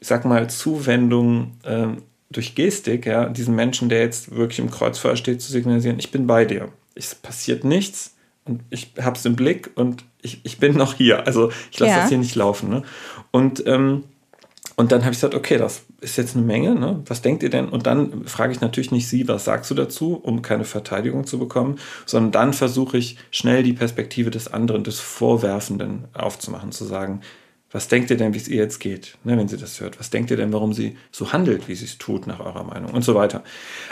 ich sag mal, Zuwendung ähm, durch Gestik, ja, diesen Menschen, der jetzt wirklich im Kreuzfeuer steht, zu signalisieren, ich bin bei dir es passiert nichts und ich habe es im Blick und ich, ich bin noch hier. Also ich lasse ja. das hier nicht laufen. Ne? Und, ähm, und dann habe ich gesagt, okay, das ist jetzt eine Menge, ne? was denkt ihr denn? Und dann frage ich natürlich nicht sie, was sagst du dazu, um keine Verteidigung zu bekommen, sondern dann versuche ich schnell die Perspektive des anderen, des Vorwerfenden aufzumachen, zu sagen, was denkt ihr denn, wie es ihr jetzt geht, ne, wenn sie das hört? Was denkt ihr denn, warum sie so handelt, wie sie es tut, nach eurer Meinung und so weiter?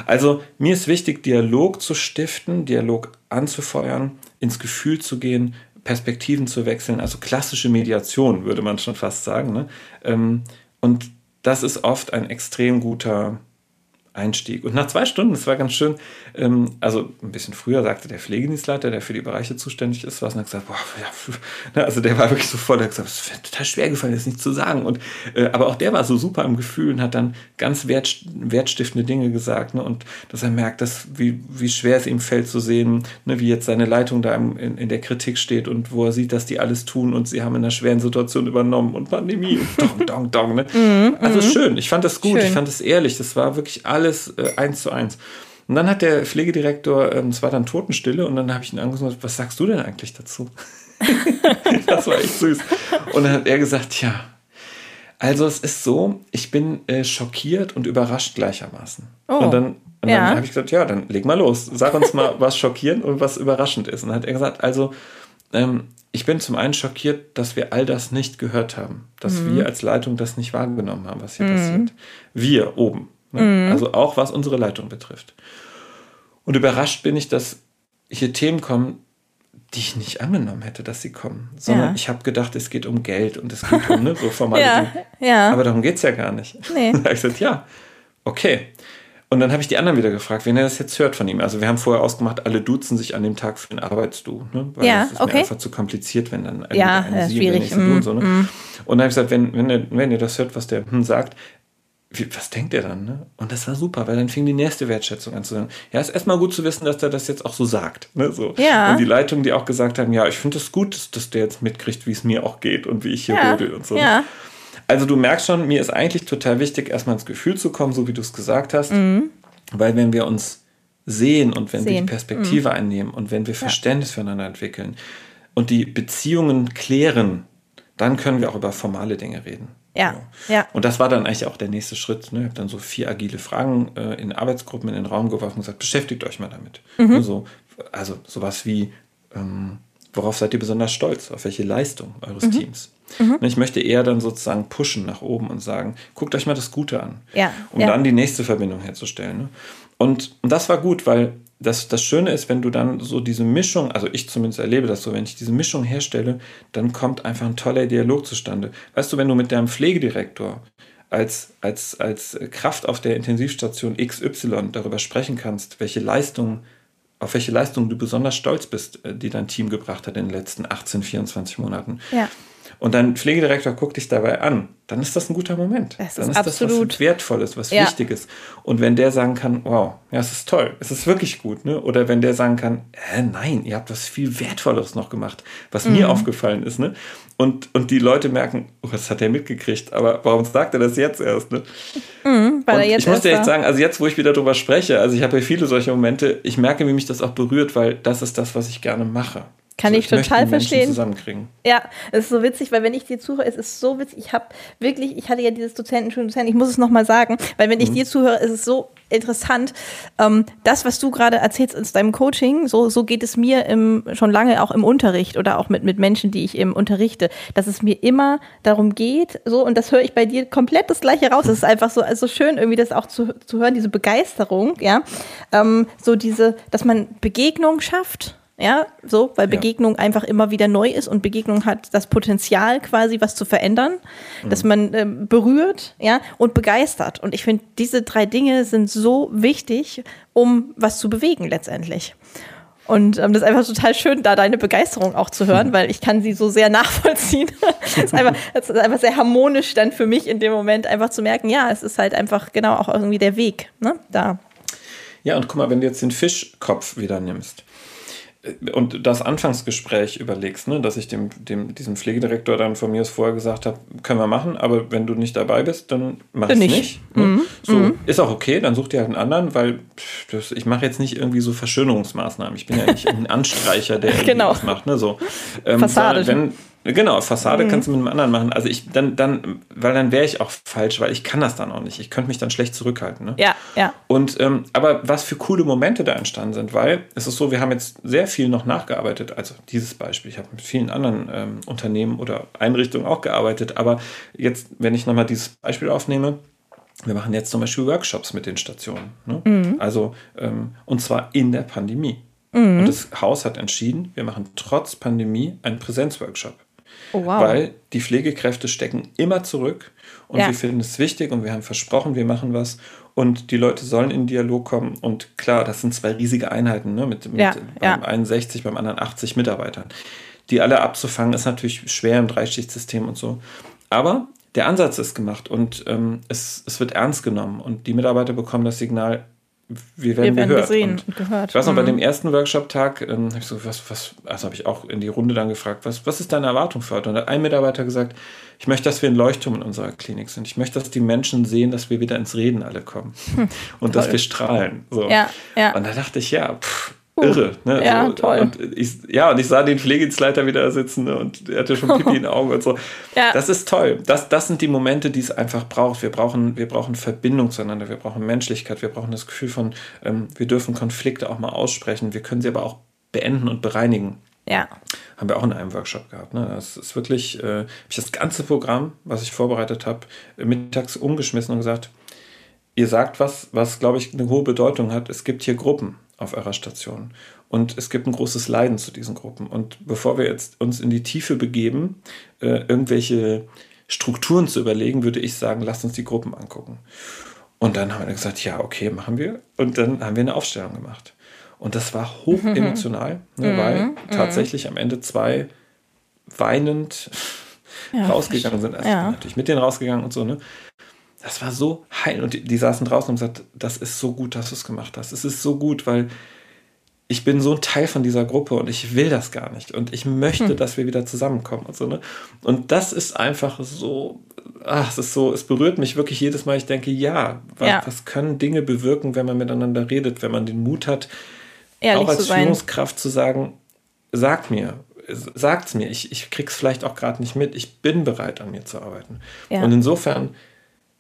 Also mir ist wichtig, Dialog zu stiften, Dialog anzufeuern, ins Gefühl zu gehen, Perspektiven zu wechseln, also klassische Mediation, würde man schon fast sagen. Ne? Ähm, und das ist oft ein extrem guter Einstieg. Und nach zwei Stunden, das war ganz schön, ähm, also ein bisschen früher sagte der Pflegedienstleiter, der für die Bereiche zuständig ist, was und hat gesagt, boah, ja, [LAUGHS] ne, also der war wirklich so voll, der hat gesagt, es ist total schwer gefallen, das nicht zu sagen. Und, äh, aber auch der war so super im Gefühl und hat dann ganz wert, wertstiftende Dinge gesagt. Ne, und dass er merkt, dass, wie, wie schwer es ihm fällt zu sehen, ne, wie jetzt seine Leitung da im, in, in der Kritik steht und wo er sieht, dass die alles tun und sie haben in einer schweren Situation übernommen und Pandemie und [LAUGHS] dong, dong, dong. Ne? Mhm, also mhm. schön, ich fand das gut, schön. ich fand das ehrlich, das war wirklich alles alles äh, eins zu eins. Und dann hat der Pflegedirektor, ähm, es war dann Totenstille, und dann habe ich ihn angesagt, was sagst du denn eigentlich dazu? [LAUGHS] das war echt süß. Und dann hat er gesagt, ja, also es ist so, ich bin äh, schockiert und überrascht gleichermaßen. Oh, und dann, und ja. dann habe ich gesagt, ja, dann leg mal los. Sag uns mal, was schockierend und was überraschend ist. Und dann hat er gesagt, also ähm, ich bin zum einen schockiert, dass wir all das nicht gehört haben. Dass mhm. wir als Leitung das nicht wahrgenommen haben, was hier mhm. passiert. Wir oben. Ne? Mhm. Also auch was unsere Leitung betrifft. Und überrascht bin ich, dass hier Themen kommen, die ich nicht angenommen hätte, dass sie kommen. Sondern ja. ich habe gedacht, es geht um Geld und es geht um ne, so [LAUGHS] formale ja, ja. Aber darum geht es ja gar nicht. Nee. [LAUGHS] da habe ich gesagt, ja, okay. Und dann habe ich die anderen wieder gefragt, wenn er das jetzt hört von ihm. Also wir haben vorher ausgemacht, alle duzen sich an dem Tag für den Arbeitsdu. Ne? Weil ja, das ist okay. mir einfach zu kompliziert, wenn dann ja, eine Sie schwierig. Mm, und so. Ne? Mm. Und dann habe ich gesagt, wenn, wenn, ihr, wenn ihr das hört, was der hm, sagt, was denkt er dann? Ne? Und das war super, weil dann fing die nächste Wertschätzung an zu sagen. Ja, ist erstmal gut zu wissen, dass er das jetzt auch so sagt. Ne? So. Ja. Und die Leitungen, die auch gesagt haben, ja, ich finde es das gut, dass, dass, der jetzt mitkriegt, wie es mir auch geht und wie ich hier ja. und so. Ja. Also du merkst schon, mir ist eigentlich total wichtig, erstmal ins Gefühl zu kommen, so wie du es gesagt hast. Mhm. Weil wenn wir uns sehen und wenn sehen. wir die Perspektive mhm. einnehmen und wenn wir Verständnis ja. füreinander entwickeln und die Beziehungen klären, dann können wir auch über formale Dinge reden. Ja, ja. Und das war dann eigentlich auch der nächste Schritt. Ne? Ich habe dann so vier agile Fragen äh, in Arbeitsgruppen in den Raum geworfen und gesagt, beschäftigt euch mal damit. Mhm. Also, also sowas wie, ähm, worauf seid ihr besonders stolz? Auf welche Leistung eures mhm. Teams? Mhm. Ich möchte eher dann sozusagen pushen nach oben und sagen, guckt euch mal das Gute an. Ja, um ja. dann die nächste Verbindung herzustellen. Ne? Und, und das war gut, weil das, das Schöne ist, wenn du dann so diese Mischung, also ich zumindest erlebe das so, wenn ich diese Mischung herstelle, dann kommt einfach ein toller Dialog zustande. Weißt du, wenn du mit deinem Pflegedirektor als, als, als Kraft auf der Intensivstation XY darüber sprechen kannst, welche Leistung, auf welche Leistung du besonders stolz bist, äh, die dein Team gebracht hat in den letzten 18, 24 Monaten. Ja und dein Pflegedirektor guckt dich dabei an, dann ist das ein guter Moment. Das dann ist, ist das was Wertvolles, was ja. Wichtiges. Und wenn der sagen kann, wow, ja, es ist toll, es ist wirklich gut, ne? Oder wenn der sagen kann, äh, nein, ihr habt was viel Wertvolleres noch gemacht, was mhm. mir aufgefallen ist, ne? Und, und die Leute merken, oh, das hat er mitgekriegt, aber warum sagt er das jetzt erst, ne? Mhm, weil er jetzt ich muss dir echt sagen, also jetzt, wo ich wieder drüber spreche, also ich habe ja viele solche Momente, ich merke, wie mich das auch berührt, weil das ist das, was ich gerne mache. Kann also ich, ich total verstehen. Zusammenkriegen. Ja, es ist so witzig, weil wenn ich dir zuhöre, es ist so witzig. Ich habe wirklich, ich hatte ja dieses Dozenten, Dozenten, ich muss es nochmal sagen, weil wenn ich mhm. dir zuhöre, ist es so interessant. Ähm, das, was du gerade erzählst in deinem Coaching, so, so geht es mir im, schon lange auch im Unterricht oder auch mit, mit Menschen, die ich eben unterrichte, dass es mir immer darum geht, so, und das höre ich bei dir komplett das Gleiche raus. Es ist [LAUGHS] einfach so also schön, irgendwie das auch zu, zu hören, diese Begeisterung, ja. Ähm, so diese, dass man Begegnung schafft ja, so, weil Begegnung ja. einfach immer wieder neu ist und Begegnung hat das Potenzial quasi was zu verändern, mhm. dass man äh, berührt, ja, und begeistert. Und ich finde, diese drei Dinge sind so wichtig, um was zu bewegen letztendlich. Und ähm, das ist einfach total schön, da deine Begeisterung auch zu hören, [LAUGHS] weil ich kann sie so sehr nachvollziehen. [LAUGHS] Es ist, einfach, ist einfach sehr harmonisch dann für mich in dem Moment einfach zu merken, ja, es ist halt einfach genau auch irgendwie der Weg, ne, da. Ja, und guck mal, wenn du jetzt den Fischkopf wieder nimmst und das Anfangsgespräch überlegst, ne, dass ich dem, dem, diesem Pflegedirektor dann von mir aus vorher gesagt habe, können wir machen, aber wenn du nicht dabei bist, dann mach ich es nicht. nicht ne? mhm. So, mhm. ist auch okay, dann such dir halt einen anderen, weil pff, das, ich mache jetzt nicht irgendwie so Verschönerungsmaßnahmen. Ich bin ja nicht ein Anstreicher, der [LAUGHS] genau. was macht. Ne, so. Ähm, Fassade. Wenn, Genau, Fassade mhm. kannst du mit einem anderen machen. Also ich dann, dann, weil dann wäre ich auch falsch, weil ich kann das dann auch nicht. Ich könnte mich dann schlecht zurückhalten. Ne? Ja, ja. Und ähm, aber was für coole Momente da entstanden sind, weil es ist so, wir haben jetzt sehr viel noch nachgearbeitet. Also dieses Beispiel, ich habe mit vielen anderen ähm, Unternehmen oder Einrichtungen auch gearbeitet, aber jetzt, wenn ich nochmal dieses Beispiel aufnehme, wir machen jetzt zum Beispiel Workshops mit den Stationen. Ne? Mhm. Also, ähm, und zwar in der Pandemie. Mhm. Und das Haus hat entschieden, wir machen trotz Pandemie einen Präsenzworkshop. Oh, wow. Weil die Pflegekräfte stecken immer zurück und ja. wir finden es wichtig und wir haben versprochen, wir machen was und die Leute sollen in Dialog kommen. Und klar, das sind zwei riesige Einheiten, ne? mit, mit ja, beim ja. 61, beim anderen 80 Mitarbeitern. Die alle abzufangen, ist natürlich schwer im Dreischichtsystem und so. Aber der Ansatz ist gemacht und ähm, es, es wird ernst genommen und die Mitarbeiter bekommen das Signal, wir werden, wir werden gehört. gesehen und, und, gehört. Ich weiß noch, mhm. bei dem ersten Workshop-Tag ähm, habe ich so, was, was, also habe ich auch in die Runde dann gefragt, was, was ist deine Erwartung für heute? Und hat ein Mitarbeiter gesagt, ich möchte, dass wir ein Leuchtturm in unserer Klinik sind. Ich möchte, dass die Menschen sehen, dass wir wieder ins Reden alle kommen hm, und toll. dass wir strahlen. So. Ja, ja. Und da dachte ich, ja, pff, irre. Ne? Ja, so, toll. Und ich, ja, und ich sah den Pflegedienstleiter wieder sitzen ne? und er hatte schon Pipi [LAUGHS] in den Augen und so. Ja. Das ist toll. Das, das sind die Momente, die es einfach braucht. Wir brauchen, wir brauchen Verbindung zueinander, wir brauchen Menschlichkeit, wir brauchen das Gefühl von, ähm, wir dürfen Konflikte auch mal aussprechen, wir können sie aber auch beenden und bereinigen. Ja. Haben wir auch in einem Workshop gehabt. Ne? Das ist wirklich, äh, habe ich das ganze Programm, was ich vorbereitet habe, mittags umgeschmissen und gesagt, ihr sagt was, was, glaube ich, eine hohe Bedeutung hat. Es gibt hier Gruppen auf eurer Station. Und es gibt ein großes Leiden zu diesen Gruppen. Und bevor wir jetzt uns in die Tiefe begeben, äh, irgendwelche Strukturen zu überlegen, würde ich sagen, lasst uns die Gruppen angucken. Und dann haben wir gesagt, ja, okay, machen wir. Und dann haben wir eine Aufstellung gemacht. Und das war hoch [LAUGHS] mhm. emotional, ne, mhm. weil mhm. tatsächlich am Ende zwei weinend ja, rausgegangen sind. Also ja. natürlich mit denen rausgegangen und so, ne? Das war so heil. Und die, die saßen draußen und gesagt, das ist so gut, dass du es gemacht hast. Es ist so gut, weil ich bin so ein Teil von dieser Gruppe und ich will das gar nicht. Und ich möchte, hm. dass wir wieder zusammenkommen und so. Ne? Und das ist einfach so, ach, es ist so, es berührt mich wirklich jedes Mal. Ich denke, ja was, ja. was können Dinge bewirken, wenn man miteinander redet, wenn man den Mut hat, Ehrlich auch als zu Führungskraft zu sagen, sag mir, sagt's mir, ich, ich krieg's vielleicht auch gerade nicht mit, ich bin bereit, an mir zu arbeiten. Ja. Und insofern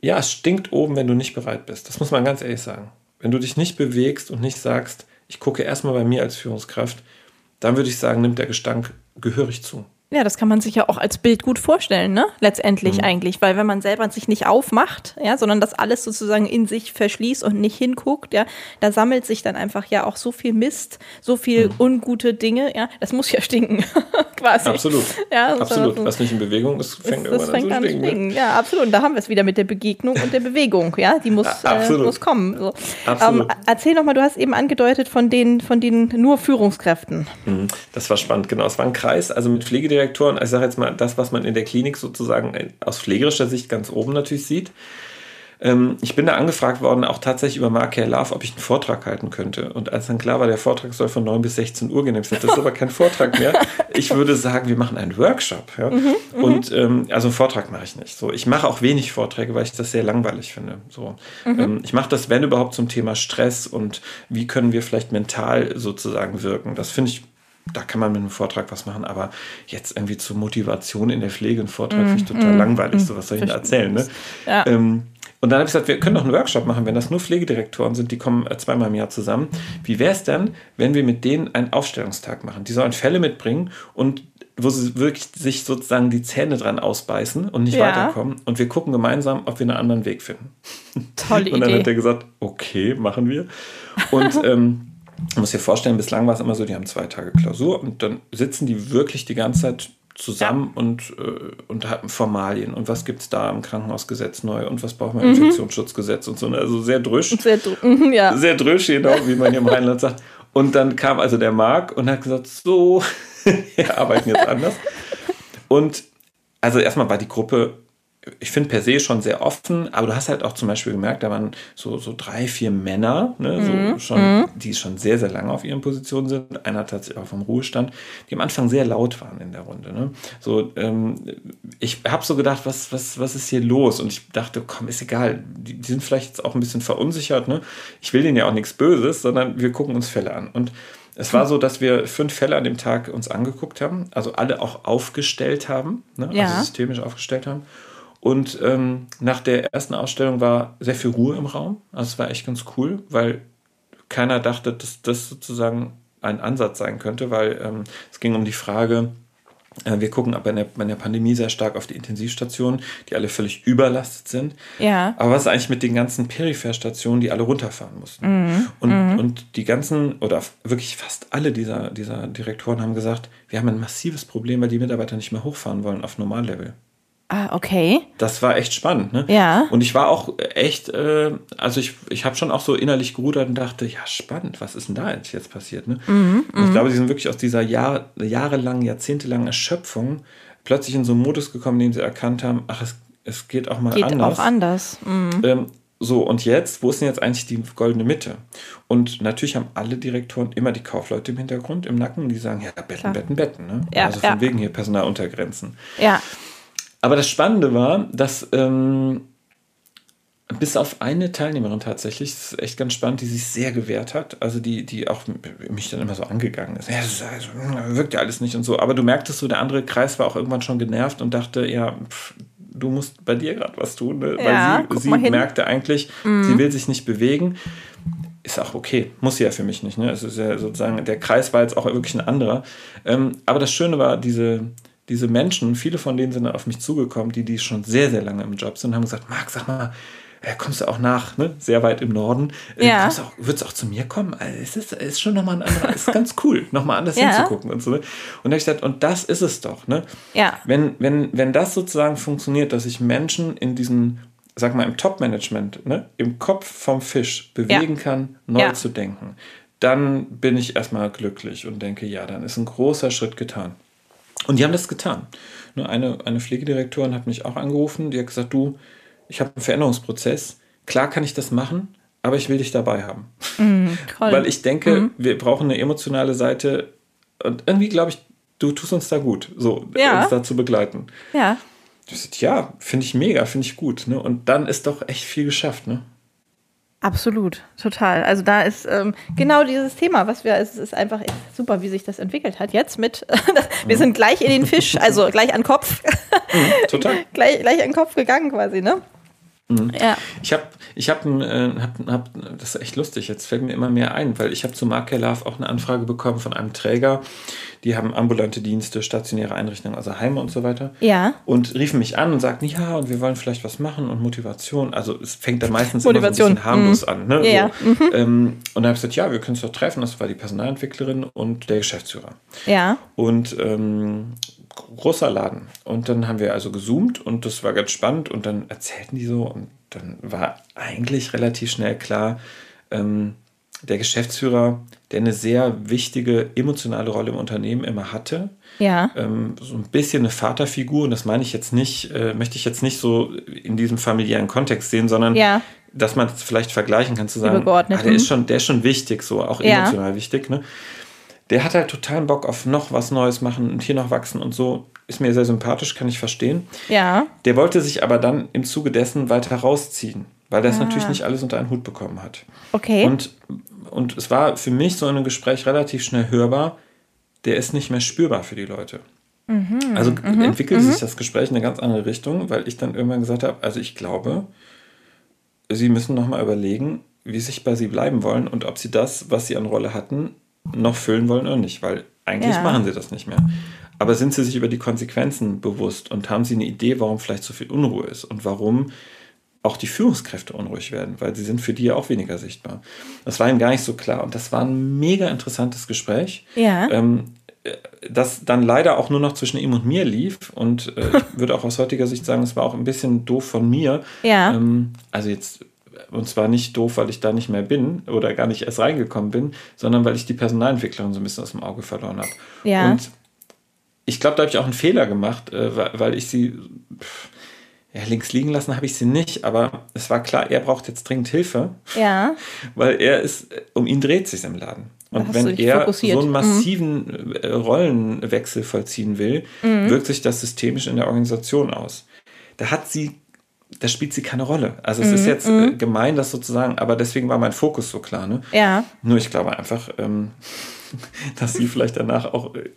ja, es stinkt oben, wenn du nicht bereit bist. Das muss man ganz ehrlich sagen. Wenn du dich nicht bewegst und nicht sagst, ich gucke erstmal bei mir als Führungskraft, dann würde ich sagen, nimmt der Gestank gehörig zu. Ja, das kann man sich ja auch als Bild gut vorstellen, ne? Letztendlich mhm. eigentlich, weil wenn man selber sich nicht aufmacht, ja, sondern das alles sozusagen in sich verschließt und nicht hinguckt, ja, da sammelt sich dann einfach ja auch so viel Mist, so viel mhm. ungute Dinge, ja, das muss ja stinken, [LAUGHS] quasi. Absolut. Ja, absolut. Was nicht in Bewegung ist, fängt ist, irgendwann fängt an zu stinken. stinken. Ja, absolut. Und da haben wir es wieder mit der Begegnung und der Bewegung, ja, die muss, [LAUGHS] äh, muss kommen. So. Absolut. Ähm, erzähl noch mal, du hast eben angedeutet von den, von den nur Führungskräften. Mhm. Das war spannend, genau. Es war ein Kreis, also mit Pflegedirektoren Pflegedirektoren, ich sage jetzt mal das, was man in der Klinik sozusagen aus pflegerischer Sicht ganz oben natürlich sieht. Ähm, ich bin da angefragt worden, auch tatsächlich über Mark Love, ob ich einen Vortrag halten könnte. Und als dann klar war, der Vortrag soll von 9 bis 16 Uhr gehen, ich gesagt, das ist aber kein Vortrag mehr. [LAUGHS] Ich würde sagen, wir machen einen Workshop. Ja? Mhm, mhm, und ähm, also einen Vortrag mache ich nicht. So, ich mache auch wenig Vorträge, weil ich das sehr langweilig finde. So, mhm. ähm, ich mache das, wenn überhaupt, zum Thema Stress und wie können wir vielleicht mental sozusagen wirken. Das finde ich da kann man mit einem Vortrag was machen, aber jetzt irgendwie zur Motivation in der Pflege einen Vortrag mm, finde ich total mm, langweilig. Mm, so was soll ich denn erzählen? Ne? Ja. Ähm, und dann habe ich gesagt, wir können doch einen Workshop machen, wenn das nur Pflegedirektoren sind, die kommen äh, zweimal im Jahr zusammen. Wie wäre es denn, wenn wir mit denen einen Aufstellungstag machen? Die sollen Fälle mitbringen und wo sie wirklich sich sozusagen die Zähne dran ausbeißen und nicht ja. weiterkommen. Und wir gucken gemeinsam, ob wir einen anderen Weg finden. Tolle Idee. [LAUGHS] Und dann hat er gesagt, okay, machen wir. Und ähm, man muss sich vorstellen, bislang war es immer so, die haben zwei Tage Klausur und dann sitzen die wirklich die ganze Zeit zusammen ja. und, äh, und haben Formalien und was gibt es da im Krankenhausgesetz neu und was braucht man im mhm. Infektionsschutzgesetz und so. Ne? Also sehr drüsch. Sehr, dr ja. sehr drüsch, [LAUGHS] genau, wie man hier im Rheinland sagt. Und dann kam also der Marc und hat gesagt, so, [LAUGHS] wir arbeiten jetzt anders. Und also erstmal war die Gruppe ich finde per se schon sehr offen, aber du hast halt auch zum Beispiel gemerkt, da waren so, so drei, vier Männer, ne, mm, so schon, mm. die schon sehr, sehr lange auf ihren Positionen sind. Einer tatsächlich auch vom Ruhestand, die am Anfang sehr laut waren in der Runde. Ne? So, ähm, ich habe so gedacht, was, was, was ist hier los? Und ich dachte, komm, ist egal, die, die sind vielleicht jetzt auch ein bisschen verunsichert. Ne? Ich will denen ja auch nichts Böses, sondern wir gucken uns Fälle an. Und Es war so, dass wir fünf Fälle an dem Tag uns angeguckt haben, also alle auch aufgestellt haben, ne? Ja. also systemisch aufgestellt haben. Und ähm, nach der ersten Ausstellung war sehr viel Ruhe im Raum. Also es war echt ganz cool, weil keiner dachte, dass das sozusagen ein Ansatz sein könnte, weil ähm, es ging um die Frage, äh, wir gucken aber in der, in der Pandemie sehr stark auf die Intensivstationen, die alle völlig überlastet sind. Ja. Aber was ist eigentlich mit den ganzen Peripherstationen, die alle runterfahren mussten? und, und die ganzen, oder wirklich fast alle dieser, dieser Direktoren haben gesagt, wir haben ein massives Problem, weil die Mitarbeiter nicht mehr hochfahren wollen auf Normallevel. Ah, okay. Das war echt spannend, ne? Ja. Und ich war auch echt, äh, also ich, ich habe schon auch so innerlich gerudert und dachte, ja, spannend, was ist denn da jetzt, jetzt passiert, ne? Mhm, und ich glaube, die sind wirklich aus dieser Jahr, jahrelangen, jahrzehntelangen Erschöpfung plötzlich in so einen Modus gekommen, in dem sie erkannt haben, ach, es, es geht auch mal Geht anders. auch anders. Mhm. Ähm, so, und jetzt, wo ist denn jetzt eigentlich die goldene Mitte? Und natürlich haben alle Direktoren immer die Kaufleute im Hintergrund, im Nacken, die sagen, ja, Betten, Klar. Betten, Betten. Ne? Ja, also von ja. wegen hier Personaluntergrenzen. Ja. Aber das Spannende war, dass ähm, bis auf eine Teilnehmerin tatsächlich, das ist echt ganz spannend, die sich sehr gewehrt hat, also die, die auch mich dann immer so angegangen ist. Ja, das ist also, hm, wirkt ja alles nicht und so. Aber du merktest so, der andere Kreis war auch irgendwann schon genervt und dachte, ja, pff, du musst bei dir gerade was tun, ne? Ja, weil sie, sie. Mhm. merkte eigentlich, sie will sich nicht bewegen. Ist auch okay, muss sie ja für mich nicht. Ne? Es ist ja sozusagen, der Kreis war jetzt auch wirklich ein anderer. Ähm, aber das Schöne war, diese, diese Menschen, viele von denen sind dann auf mich zugekommen, die, die schon sehr, sehr lange im Job sind, und haben gesagt, Marc, sag mal, äh, kommst du auch nach, ne? sehr weit im Norden, äh, Ja. auch, du auch zu mir kommen? Also, es ist, ist schon nochmal ein anderer, ist ganz [LAUGHS] cool, nochmal anders Ja. hinzugucken und so. Ne? Und da habe ich gesagt, und das ist es doch. Ne? Ja. Wenn, wenn, wenn das sozusagen funktioniert, dass sich Menschen in diesen, sag mal, im Top-Management, ne, im Kopf vom Fisch bewegen kann, neu Ja. zu denken, dann bin ich erstmal glücklich und denke, ja, dann ist ein großer Schritt getan. Und die haben das getan. Ne, Eine, eine Pflegedirektorin hat mich auch angerufen, die hat gesagt, du, ich habe einen Veränderungsprozess, klar kann ich das machen, aber ich will dich dabei haben. [LAUGHS] Toll. Weil ich denke, wir brauchen eine emotionale Seite und irgendwie glaube ich, du tust uns da gut, so Ja. uns da zu begleiten. ja. Ja, finde ich mega, finde ich gut. Ne? Und dann ist doch echt viel geschafft. Ne? Absolut, total. Also da ist ähm, genau dieses Thema, was wir, es ist einfach super, wie sich das entwickelt hat jetzt mit, [LAUGHS] wir sind gleich in den Fisch, also gleich an Kopf, Total. [LAUGHS] gleich, gleich an Kopf gegangen quasi, ne? Ja. Ich habe, ich habe, äh, hab, hab, das ist echt lustig, jetzt fällt mir immer mehr ein, weil ich habe zu Mark Love auch eine Anfrage bekommen von einem Träger, die haben ambulante Dienste, stationäre Einrichtungen, also Heime und so weiter. Ja. Und riefen mich an und sagten, ja, und wir wollen vielleicht was machen und Motivation. Also es fängt dann meistens Motivation. immer so ein bisschen harmlos an. Ne? Ja, Mhm. so. ähm, und dann habe ich gesagt, ja, wir können uns doch treffen. Das war die Personalentwicklerin und der Geschäftsführer. Ja. Und ähm, großer Laden. Und dann haben wir also gezoomt und das war ganz spannend. Und dann erzählten die so und dann war eigentlich relativ schnell klar, ähm, der Geschäftsführer, der eine sehr wichtige emotionale Rolle im Unternehmen immer hatte, Ja. ähm, so ein bisschen eine Vaterfigur, und das meine ich jetzt nicht, äh, möchte ich jetzt nicht so in diesem familiären Kontext sehen, sondern Ja. dass man es vielleicht vergleichen kann, zu sagen, ah, der, ist schon, der ist schon wichtig, so auch Ja. emotional wichtig. Ne? Der hat halt totalen Bock auf noch was Neues machen und hier noch wachsen und so. Ist mir sehr sympathisch, kann ich verstehen. Ja. Der wollte sich aber dann im Zuge dessen weiter rausziehen, weil Ah. er es natürlich nicht alles unter einen Hut bekommen hat. Okay. Und, und es war für mich so in einem Gespräch relativ schnell hörbar, der ist nicht mehr spürbar für die Leute. Mhm, Also entwickelte sich das Gespräch in eine ganz andere Richtung, weil ich dann irgendwann gesagt habe, also ich glaube, Sie müssen nochmal überlegen, wie sichtbar Sie bleiben wollen und ob Sie das, was Sie an Rolle hatten, noch füllen wollen oder nicht, weil eigentlich Ja. machen Sie das nicht mehr. Aber sind Sie sich über die Konsequenzen bewusst und haben Sie eine Idee, warum vielleicht so viel Unruhe ist und warum auch die Führungskräfte unruhig werden, weil sie sind für die ja auch weniger sichtbar. Das war ihm gar nicht so klar und das war ein mega interessantes Gespräch. Ja. Ähm, äh, das dann leider auch nur noch zwischen ihm und mir lief und äh, ich [LAUGHS] würde auch aus heutiger Sicht sagen, es war auch ein bisschen doof von mir. Ja. Ähm, also jetzt, und zwar nicht doof, weil ich da nicht mehr bin oder gar nicht erst reingekommen bin, sondern weil ich die Personalentwicklerin so ein bisschen aus dem Auge verloren habe. Ja. Und ich glaube, da habe ich auch einen Fehler gemacht, äh, weil, ich sie ja, links liegen lassen habe ich sie nicht, aber es war klar, er braucht jetzt dringend Hilfe, ja. [LAUGHS] weil er ist, um ihn dreht sich im Laden. Und wenn er fokussiert. so einen Mhm. massiven äh, Rollenwechsel vollziehen will, Mhm. wirkt sich das systemisch in der Organisation aus. Da hat sie da spielt sie keine Rolle. Also es ist jetzt äh, gemein, das sozusagen, aber deswegen war mein Fokus so klar. Ne? Ja. Nur ich glaube einfach, ähm, [LAUGHS] dass sie vielleicht danach auch äh,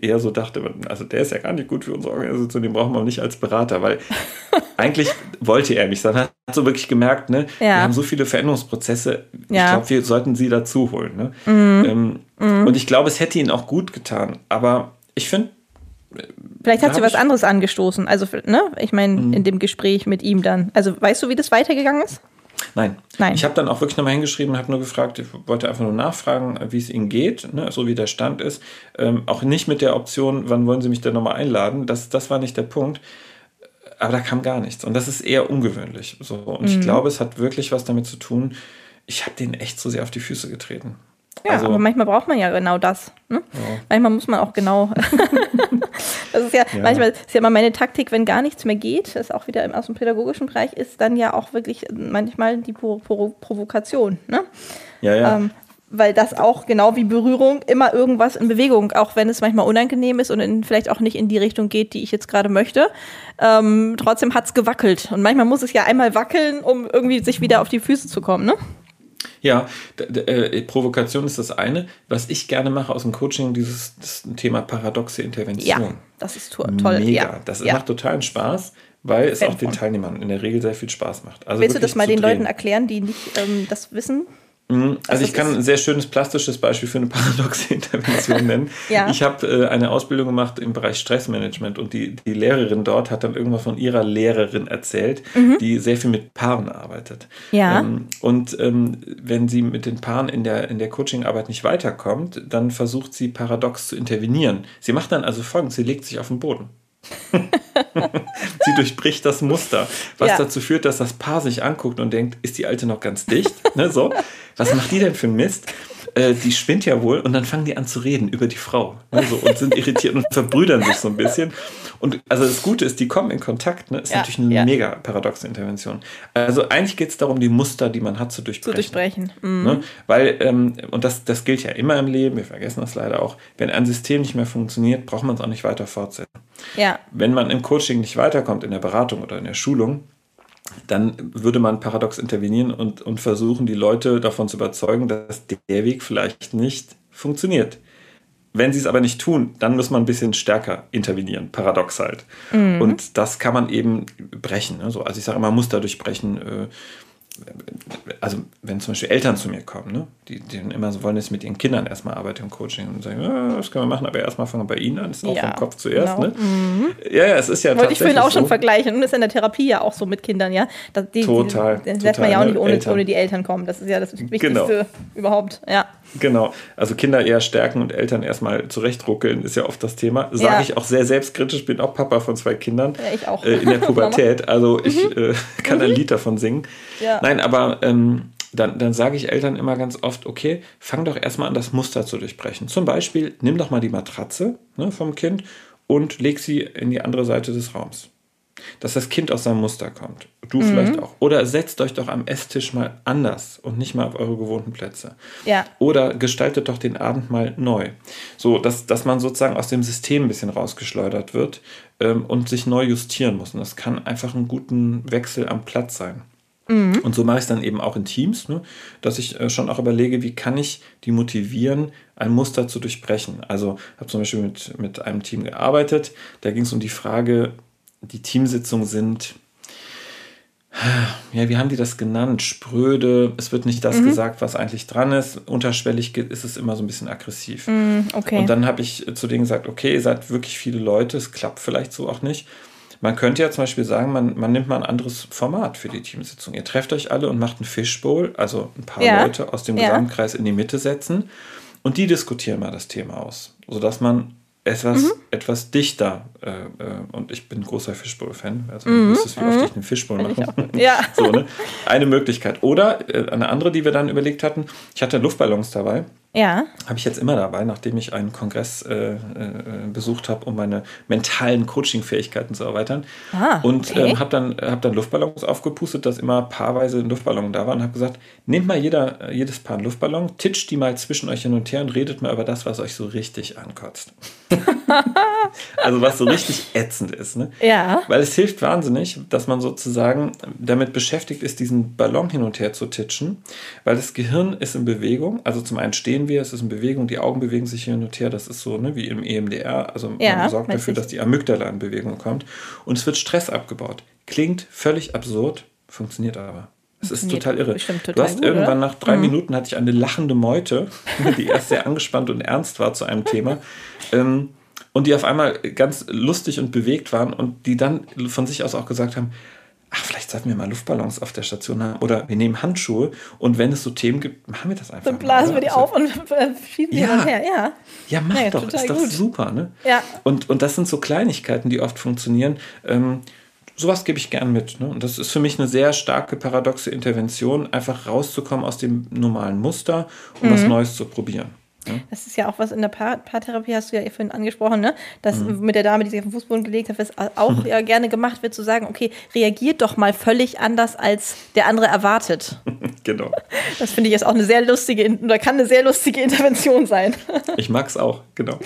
eher so dachte, also der ist ja gar nicht gut für unsere Organisation, den brauchen wir auch nicht als Berater, weil [LAUGHS] eigentlich wollte er mich, sondern hat so wirklich gemerkt, ne, Ja. wir haben so viele Veränderungsprozesse, ich Ja. glaube, wir sollten sie dazu holen. Ne? Mhm. Ähm, Und ich glaube, es hätte ihnen auch gut getan, aber ich finde, Vielleicht hat sie was anderes angestoßen. Also, ne, ich meine, Mhm. in dem Gespräch mit ihm dann. Also, weißt du, wie das weitergegangen ist? Nein. Nein. Ich habe dann auch wirklich nochmal hingeschrieben, habe nur gefragt, ich wollte einfach nur nachfragen, wie es Ihnen geht, ne, so wie der Stand ist. Ähm, auch nicht mit der Option, wann wollen Sie mich denn nochmal einladen? Das, das war nicht der Punkt. Aber da kam gar nichts. Und das ist eher ungewöhnlich. So. Und Mhm. ich glaube, es hat wirklich was damit zu tun, ich habe denen echt so sehr auf die Füße getreten. Ja, Also- aber manchmal braucht man ja genau das. Ne? Manchmal muss man auch genau. [LAUGHS] das ist ja, Ja. manchmal ist ja immer meine Taktik, wenn gar nichts mehr geht, das ist auch wieder aus dem pädagogischen Bereich, ist dann ja auch wirklich manchmal die Pro Pro Provokation. Ne? Ja, ja. Ähm, weil das auch genau wie Berührung immer irgendwas in Bewegung, auch wenn es manchmal unangenehm ist und in, vielleicht auch nicht in die Richtung geht, die ich jetzt gerade möchte. Ähm, trotzdem hat es gewackelt. Und manchmal muss es ja einmal wackeln, um irgendwie sich wieder auf die Füße zu kommen. Ne? Ja, äh, Provokation ist das eine. Was ich gerne mache aus dem Coaching, dieses das Thema paradoxe Intervention. Ja, das ist to toll. Mega. Ja. Das ja. macht totalen Spaß, weil es auch den. Teilnehmern in der Regel sehr viel Spaß macht. Also Willst du das mal den drehen. Leuten erklären, die nicht ähm, das wissen? Mhm. Also das ich kann ein sehr schönes plastisches Beispiel für eine [LAUGHS] paradoxe Intervention nennen. Ja. Ich habe äh, eine Ausbildung gemacht im Bereich Stressmanagement und die, die Lehrerin dort hat dann irgendwas von ihrer Lehrerin erzählt, die sehr viel mit Paaren arbeitet. Mhm. Ja. Ähm, und ähm, wenn sie mit den Paaren in der, in der Coachingarbeit nicht weiterkommt, dann versucht sie paradox zu intervenieren. Sie macht dann also folgendes, sie legt sich auf den Boden. [LAUGHS] sie durchbricht das Muster, was Ja. dazu führt, dass das Paar sich anguckt und denkt, ist die Alte noch ganz dicht? ne, so. Was macht die denn für Mist? Äh, die spinnt ja wohl und dann fangen die an zu reden über die Frau ne, so, und sind irritiert und verbrüdern sich so ein bisschen. Und also das Gute ist, die kommen in Kontakt. Ne? Ist Ja, natürlich eine ja. mega paradoxe Intervention. Also eigentlich geht es darum, die Muster, die man hat, zu Zu durchbrechen. durchbrechen. Mhm. Ne? Weil, ähm, und das, das gilt ja immer im Leben, wir vergessen das leider auch, wenn ein System nicht mehr funktioniert, braucht man es auch nicht weiter fortsetzen. Ja. Wenn man im Coaching nicht weiterkommt, in der Beratung oder in der Schulung, dann würde man paradox intervenieren und, und versuchen, die Leute davon zu überzeugen, dass der Weg vielleicht nicht funktioniert. Wenn sie es aber nicht tun, dann muss man ein bisschen stärker intervenieren, paradox halt. Und das kann man eben brechen. Ne? So, also ich sage immer, man muss dadurch brechen. Also wenn zum Beispiel Eltern zu mir kommen, ne? die, die dann immer so wollen jetzt mit ihren Kindern erstmal arbeiten im Coaching und sagen, ja, das können wir machen, aber erstmal fangen wir bei ihnen an, das ist auch Ja, vom Kopf zuerst. genau. Ne? Ja, ja, es ist ja Wollte ich vorhin auch schon so. vergleichen. Und das ist in der Therapie ja auch so mit Kindern, ja. Die, Total, Die, das lässt man ja auch ne? nicht ohne, ohne die Eltern kommen. Das ist ja das Wichtigste Genau. überhaupt. Ja. Genau, also Kinder eher stärken und Eltern erstmal zurechtruckeln, ist ja oft das Thema. Sage Ja. ich auch sehr selbstkritisch, bin auch Papa von zwei Kindern. Ja, ich auch. Äh, in der [LAUGHS] Pubertät, also ich äh, kann ein Lied davon singen. Mhm. Ja. Nein, aber ähm, dann, dann sage ich Eltern immer ganz oft, okay, fang doch erstmal an, das Muster zu durchbrechen. Zum Beispiel, nimm doch mal die Matratze ne, vom Kind und leg sie in die andere Seite des Raums. Dass das Kind aus seinem Muster kommt. Du Mhm. vielleicht auch. Oder setzt euch doch am Esstisch mal anders und nicht mal auf eure gewohnten Plätze. Ja. Oder gestaltet doch den Abend mal neu. So, dass, dass man sozusagen aus dem System ein bisschen rausgeschleudert wird ähm, und sich neu justieren muss. Und das kann einfach einen guten Wechsel am Platz sein. Und so mache ich es dann eben auch in Teams, ne? dass ich äh, schon auch überlege, wie kann ich die motivieren, ein Muster zu durchbrechen. Also habe zum Beispiel mit, mit einem Team gearbeitet, da ging es um die Frage, die Teamsitzungen sind, ja, wie haben die das genannt? Spröde, es wird nicht das gesagt, was eigentlich dran ist. Unterschwellig ist es immer so ein bisschen aggressiv. Mhm, Okay. Und dann habe ich zu denen gesagt, okay, ihr seid wirklich viele Leute, es klappt vielleicht so auch nicht. Man könnte ja zum Beispiel sagen, man, man nimmt mal ein anderes Format für die Teamsitzung. Ihr trefft euch alle und macht ein Fishbowl, also ein paar Ja. Leute aus dem Ja. Gesamtkreis in die Mitte setzen und die diskutieren mal das Thema aus, sodass man etwas, Mhm. etwas dichter, äh, äh, und ich bin großer Fishbowl-Fan, also du wüsstest, wie oft ich einen Fishbowl Mhm. Mache. Ja. [LAUGHS] So, ne? Eine Möglichkeit. Oder äh, eine andere, die wir dann überlegt hatten, ich hatte Luftballons dabei. Ja. Habe ich jetzt immer dabei, nachdem ich einen Kongress äh, äh, besucht habe, um meine mentalen Coaching-Fähigkeiten zu erweitern. Ah, und okay. ähm, habe dann, hab dann Luftballons aufgepustet, dass immer paarweise Luftballon da war und habe gesagt, nehmt mal jeder, jedes Paar einen Luftballon, titscht die mal zwischen euch hin und her und redet mal über das, was euch so richtig ankotzt. [LAUGHS] also was so richtig ätzend ist. Ne? Ja. Weil es hilft wahnsinnig, dass man sozusagen damit beschäftigt ist, diesen Ballon hin und her zu titschen, weil das Gehirn ist in Bewegung. Also zum einen stehen wir, es ist in Bewegung, die Augen bewegen sich hin und her. Das ist so ne, wie im EMDR. Also Ja, man sorgt dafür, ich. dass die Amygdala in Bewegung kommt. Und es wird Stress abgebaut. Klingt völlig absurd, funktioniert aber. Es ist total irre. bestimmt du total hast gut, irgendwann oder? nach drei Minuten hatte ich eine lachende Meute, [LAUGHS] die erst sehr angespannt und ernst war zu einem Thema. [LAUGHS] Ähm, und die auf einmal ganz lustig und bewegt waren und die dann von sich aus auch gesagt haben, ach, vielleicht sollten wir mal Luftballons auf der Station haben oder wir nehmen Handschuhe und wenn es so Themen gibt, machen wir das einfach. Dann blasen mal, wir die oder? auf und [LAUGHS] schießen die Ja. hin und her. Ja. Ja, mach Ja, doch, ist doch gut. super, ne? Ja. Und, und das sind so Kleinigkeiten, die oft funktionieren. Ähm, sowas gebe ich gern mit. Ne? Und das ist für mich eine sehr starke paradoxe Intervention, einfach rauszukommen aus dem normalen Muster und Mhm. was Neues zu probieren. Ne? Das ist ja auch was in der Paar Paartherapie, hast du ja vorhin angesprochen, ne? Das Mhm. mit der Dame, die sich auf den Fußboden gelegt hat, was auch [LAUGHS] ja gerne gemacht wird, zu sagen, okay, reagiert doch mal völlig anders, als der andere erwartet. [LAUGHS] Genau. Das finde ich ist auch eine sehr lustige, oder kann eine sehr lustige Intervention sein. [LAUGHS] Ich mag es auch, genau.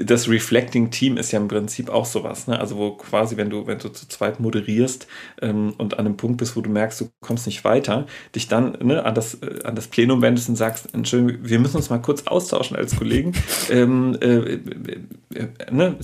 Das Reflecting Team ist ja im Prinzip auch sowas, ne? Also wo quasi, wenn du, wenn du zu zweit moderierst ähm, und an einem Punkt bist, wo du merkst, du kommst nicht weiter, dich dann ne, an, das, äh, an das Plenum wendest und sagst, Entschuldigung, wir müssen uns mal kurz austauschen als Kollegen. ähm, äh, äh, äh, ne?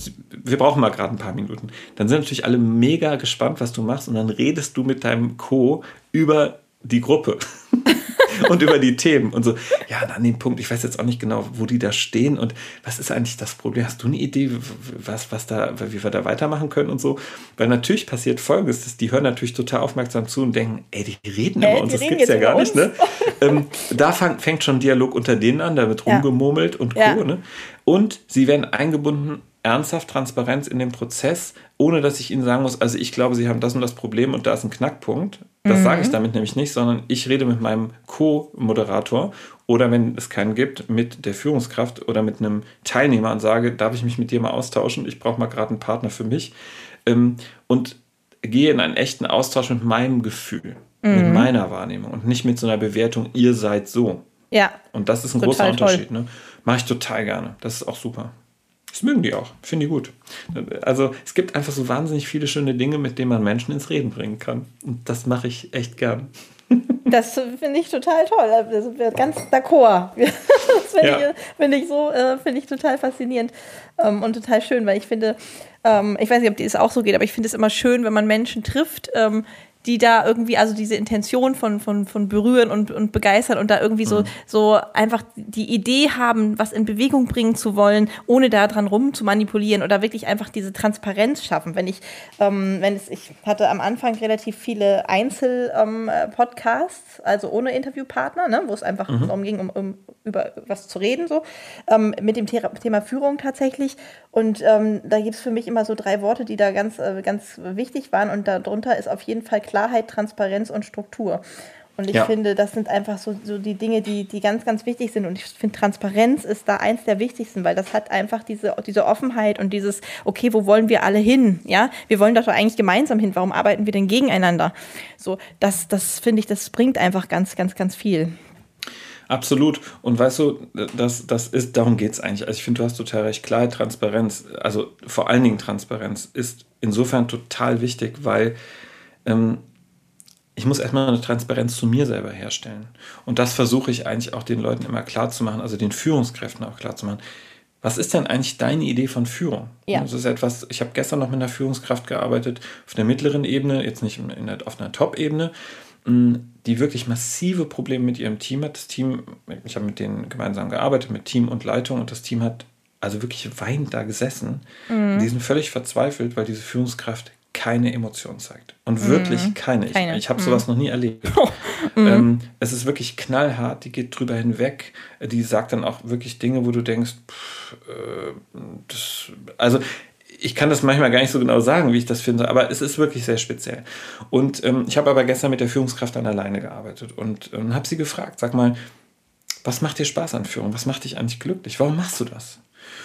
Wir brauchen mal gerade ein paar Minuten. Dann sind natürlich alle mega gespannt, was du machst, und dann redest du mit deinem Co. über die Gruppe [LAUGHS] [LAUGHS] und über die Themen und so. Ja, und an dem Punkt, ich weiß jetzt auch nicht genau, wo die da stehen und was ist eigentlich das Problem? Hast du eine Idee, was, was da, wie wir da weitermachen können und so? Weil natürlich passiert Folgendes, dass die hören natürlich total aufmerksam zu und denken, ey, die reden Äh, über uns, die das gibt's ja gar nicht, ne? [LAUGHS] ähm, da fang, fängt schon Dialog unter denen an, da wird Ja. rumgemurmelt und Co. Ja. Ne? Und sie werden eingebunden, ernsthaft Transparenz in den Prozess, ohne dass ich ihnen sagen muss, also ich glaube, sie haben das und das Problem und da ist ein Knackpunkt. Das sage ich damit nämlich nicht, sondern ich rede mit meinem Co-Moderator oder wenn es keinen gibt, mit der Führungskraft oder mit einem Teilnehmer und sage, darf ich mich mit dir mal austauschen? Ich brauche mal gerade einen Partner für mich. Ähm, und gehe in einen echten Austausch mit meinem Gefühl, mit meiner Wahrnehmung und nicht mit so einer Bewertung, ihr seid so. Ja. Und das ist ein großer. Unterschied. Ne? Mache ich total gerne. Das ist auch super. Das mögen die auch. Finde ich gut. Also es gibt einfach so wahnsinnig viele schöne Dinge, mit denen man Menschen ins Reden bringen kann. Und das mache ich echt gern. [LAUGHS] Das finde ich total toll. Da sind wir ganz d'accord. [LAUGHS] Das finde Ja. ich, finde ich so, äh, finde ich total faszinierend ähm, und total schön, weil ich finde, ähm, ich weiß nicht, ob dir das auch so geht, aber ich finde es immer schön, wenn man Menschen trifft, ähm, die da irgendwie, also diese Intention von, von, von berühren und, und begeistern und da irgendwie so, so einfach die Idee haben, was in Bewegung bringen zu wollen, ohne da dran rum zu manipulieren oder wirklich einfach diese Transparenz schaffen. Wenn ich, ähm, wenn es, ich hatte am Anfang relativ viele Einzel-Podcasts, also ohne Interviewpartner, ne, wo es einfach darum ging, um, um über was zu reden, so, ähm, mit dem Thera- Thema Führung tatsächlich. Und ähm, da gibt es für mich immer so drei Worte, die da ganz, äh, ganz wichtig waren. Und darunter ist auf jeden Fall Klarheit, Transparenz und Struktur. Und ich Ja. finde, das sind einfach so, so die Dinge, die, die ganz, ganz wichtig sind. Und ich finde, Transparenz ist da eins der wichtigsten, weil das hat einfach diese, diese Offenheit und dieses, okay, wo wollen wir alle hin? Ja, wir wollen doch eigentlich gemeinsam hin. Warum arbeiten wir denn gegeneinander? So, das, das finde ich, das bringt einfach ganz, ganz, ganz viel. Absolut. Und weißt du, das, das ist, darum geht es eigentlich. Also ich finde, du hast total recht. Klarheit, Transparenz, also vor allen Dingen Transparenz ist insofern total wichtig, weil ähm, ich muss erstmal eine Transparenz zu mir selber herstellen. Und das versuche ich eigentlich auch den Leuten immer klar zu machen, also den Führungskräften auch klar zu machen. Was ist denn eigentlich deine Idee von Führung? Ja. Das ist etwas, ich habe gestern noch mit einer Führungskraft gearbeitet, auf der mittleren Ebene, jetzt nicht in der, auf einer Top-Ebene, mh, die wirklich massive Probleme mit ihrem Team hat. Das Team, ich habe mit denen gemeinsam gearbeitet, mit Team und Leitung, und das Team hat also wirklich weinend da gesessen. Mhm. Die sind völlig verzweifelt, weil diese Führungskraft keine Emotion zeigt. Und wirklich keine. Ich, Mhm. Keine. Mhm. ich habe sowas noch nie erlebt. [LAUGHS] ähm, es ist wirklich knallhart, die geht drüber hinweg. Die sagt dann auch wirklich Dinge, wo du denkst, pff, äh, das, also ich kann das manchmal gar nicht so genau sagen, wie ich das finde, aber es ist wirklich sehr speziell. Und ähm, ich habe aber gestern mit der Führungskraft dann alleine gearbeitet und ähm, habe sie gefragt, sag mal, was macht dir Spaß an Führung? Was macht dich eigentlich glücklich? Warum machst du das?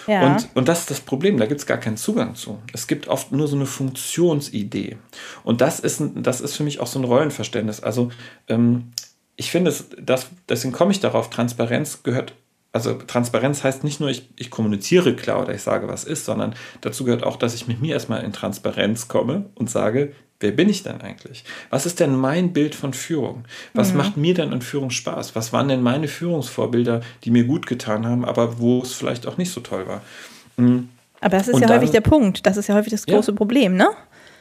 Ja. Und, und das ist das Problem, da gibt es gar keinen Zugang zu. Es gibt oft nur so eine Funktionsidee. Und das ist, das ist für mich auch so ein Rollenverständnis. Also ähm, ich finde, das, deswegen komme ich darauf, Transparenz gehört, also Transparenz heißt nicht nur, ich, ich kommuniziere klar oder ich sage, was ist, sondern dazu gehört auch, dass ich mit mir erstmal in Transparenz komme und sage, Wer bin ich denn eigentlich? Was ist denn mein Bild von Führung? Was mhm. macht mir denn in Führung Spaß? Was waren denn meine Führungsvorbilder, die mir gut getan haben, aber wo es vielleicht auch nicht so toll war? Mhm. Aber das ist und ja dann, häufig der Punkt. Das ist ja häufig das große ja. Problem, ne?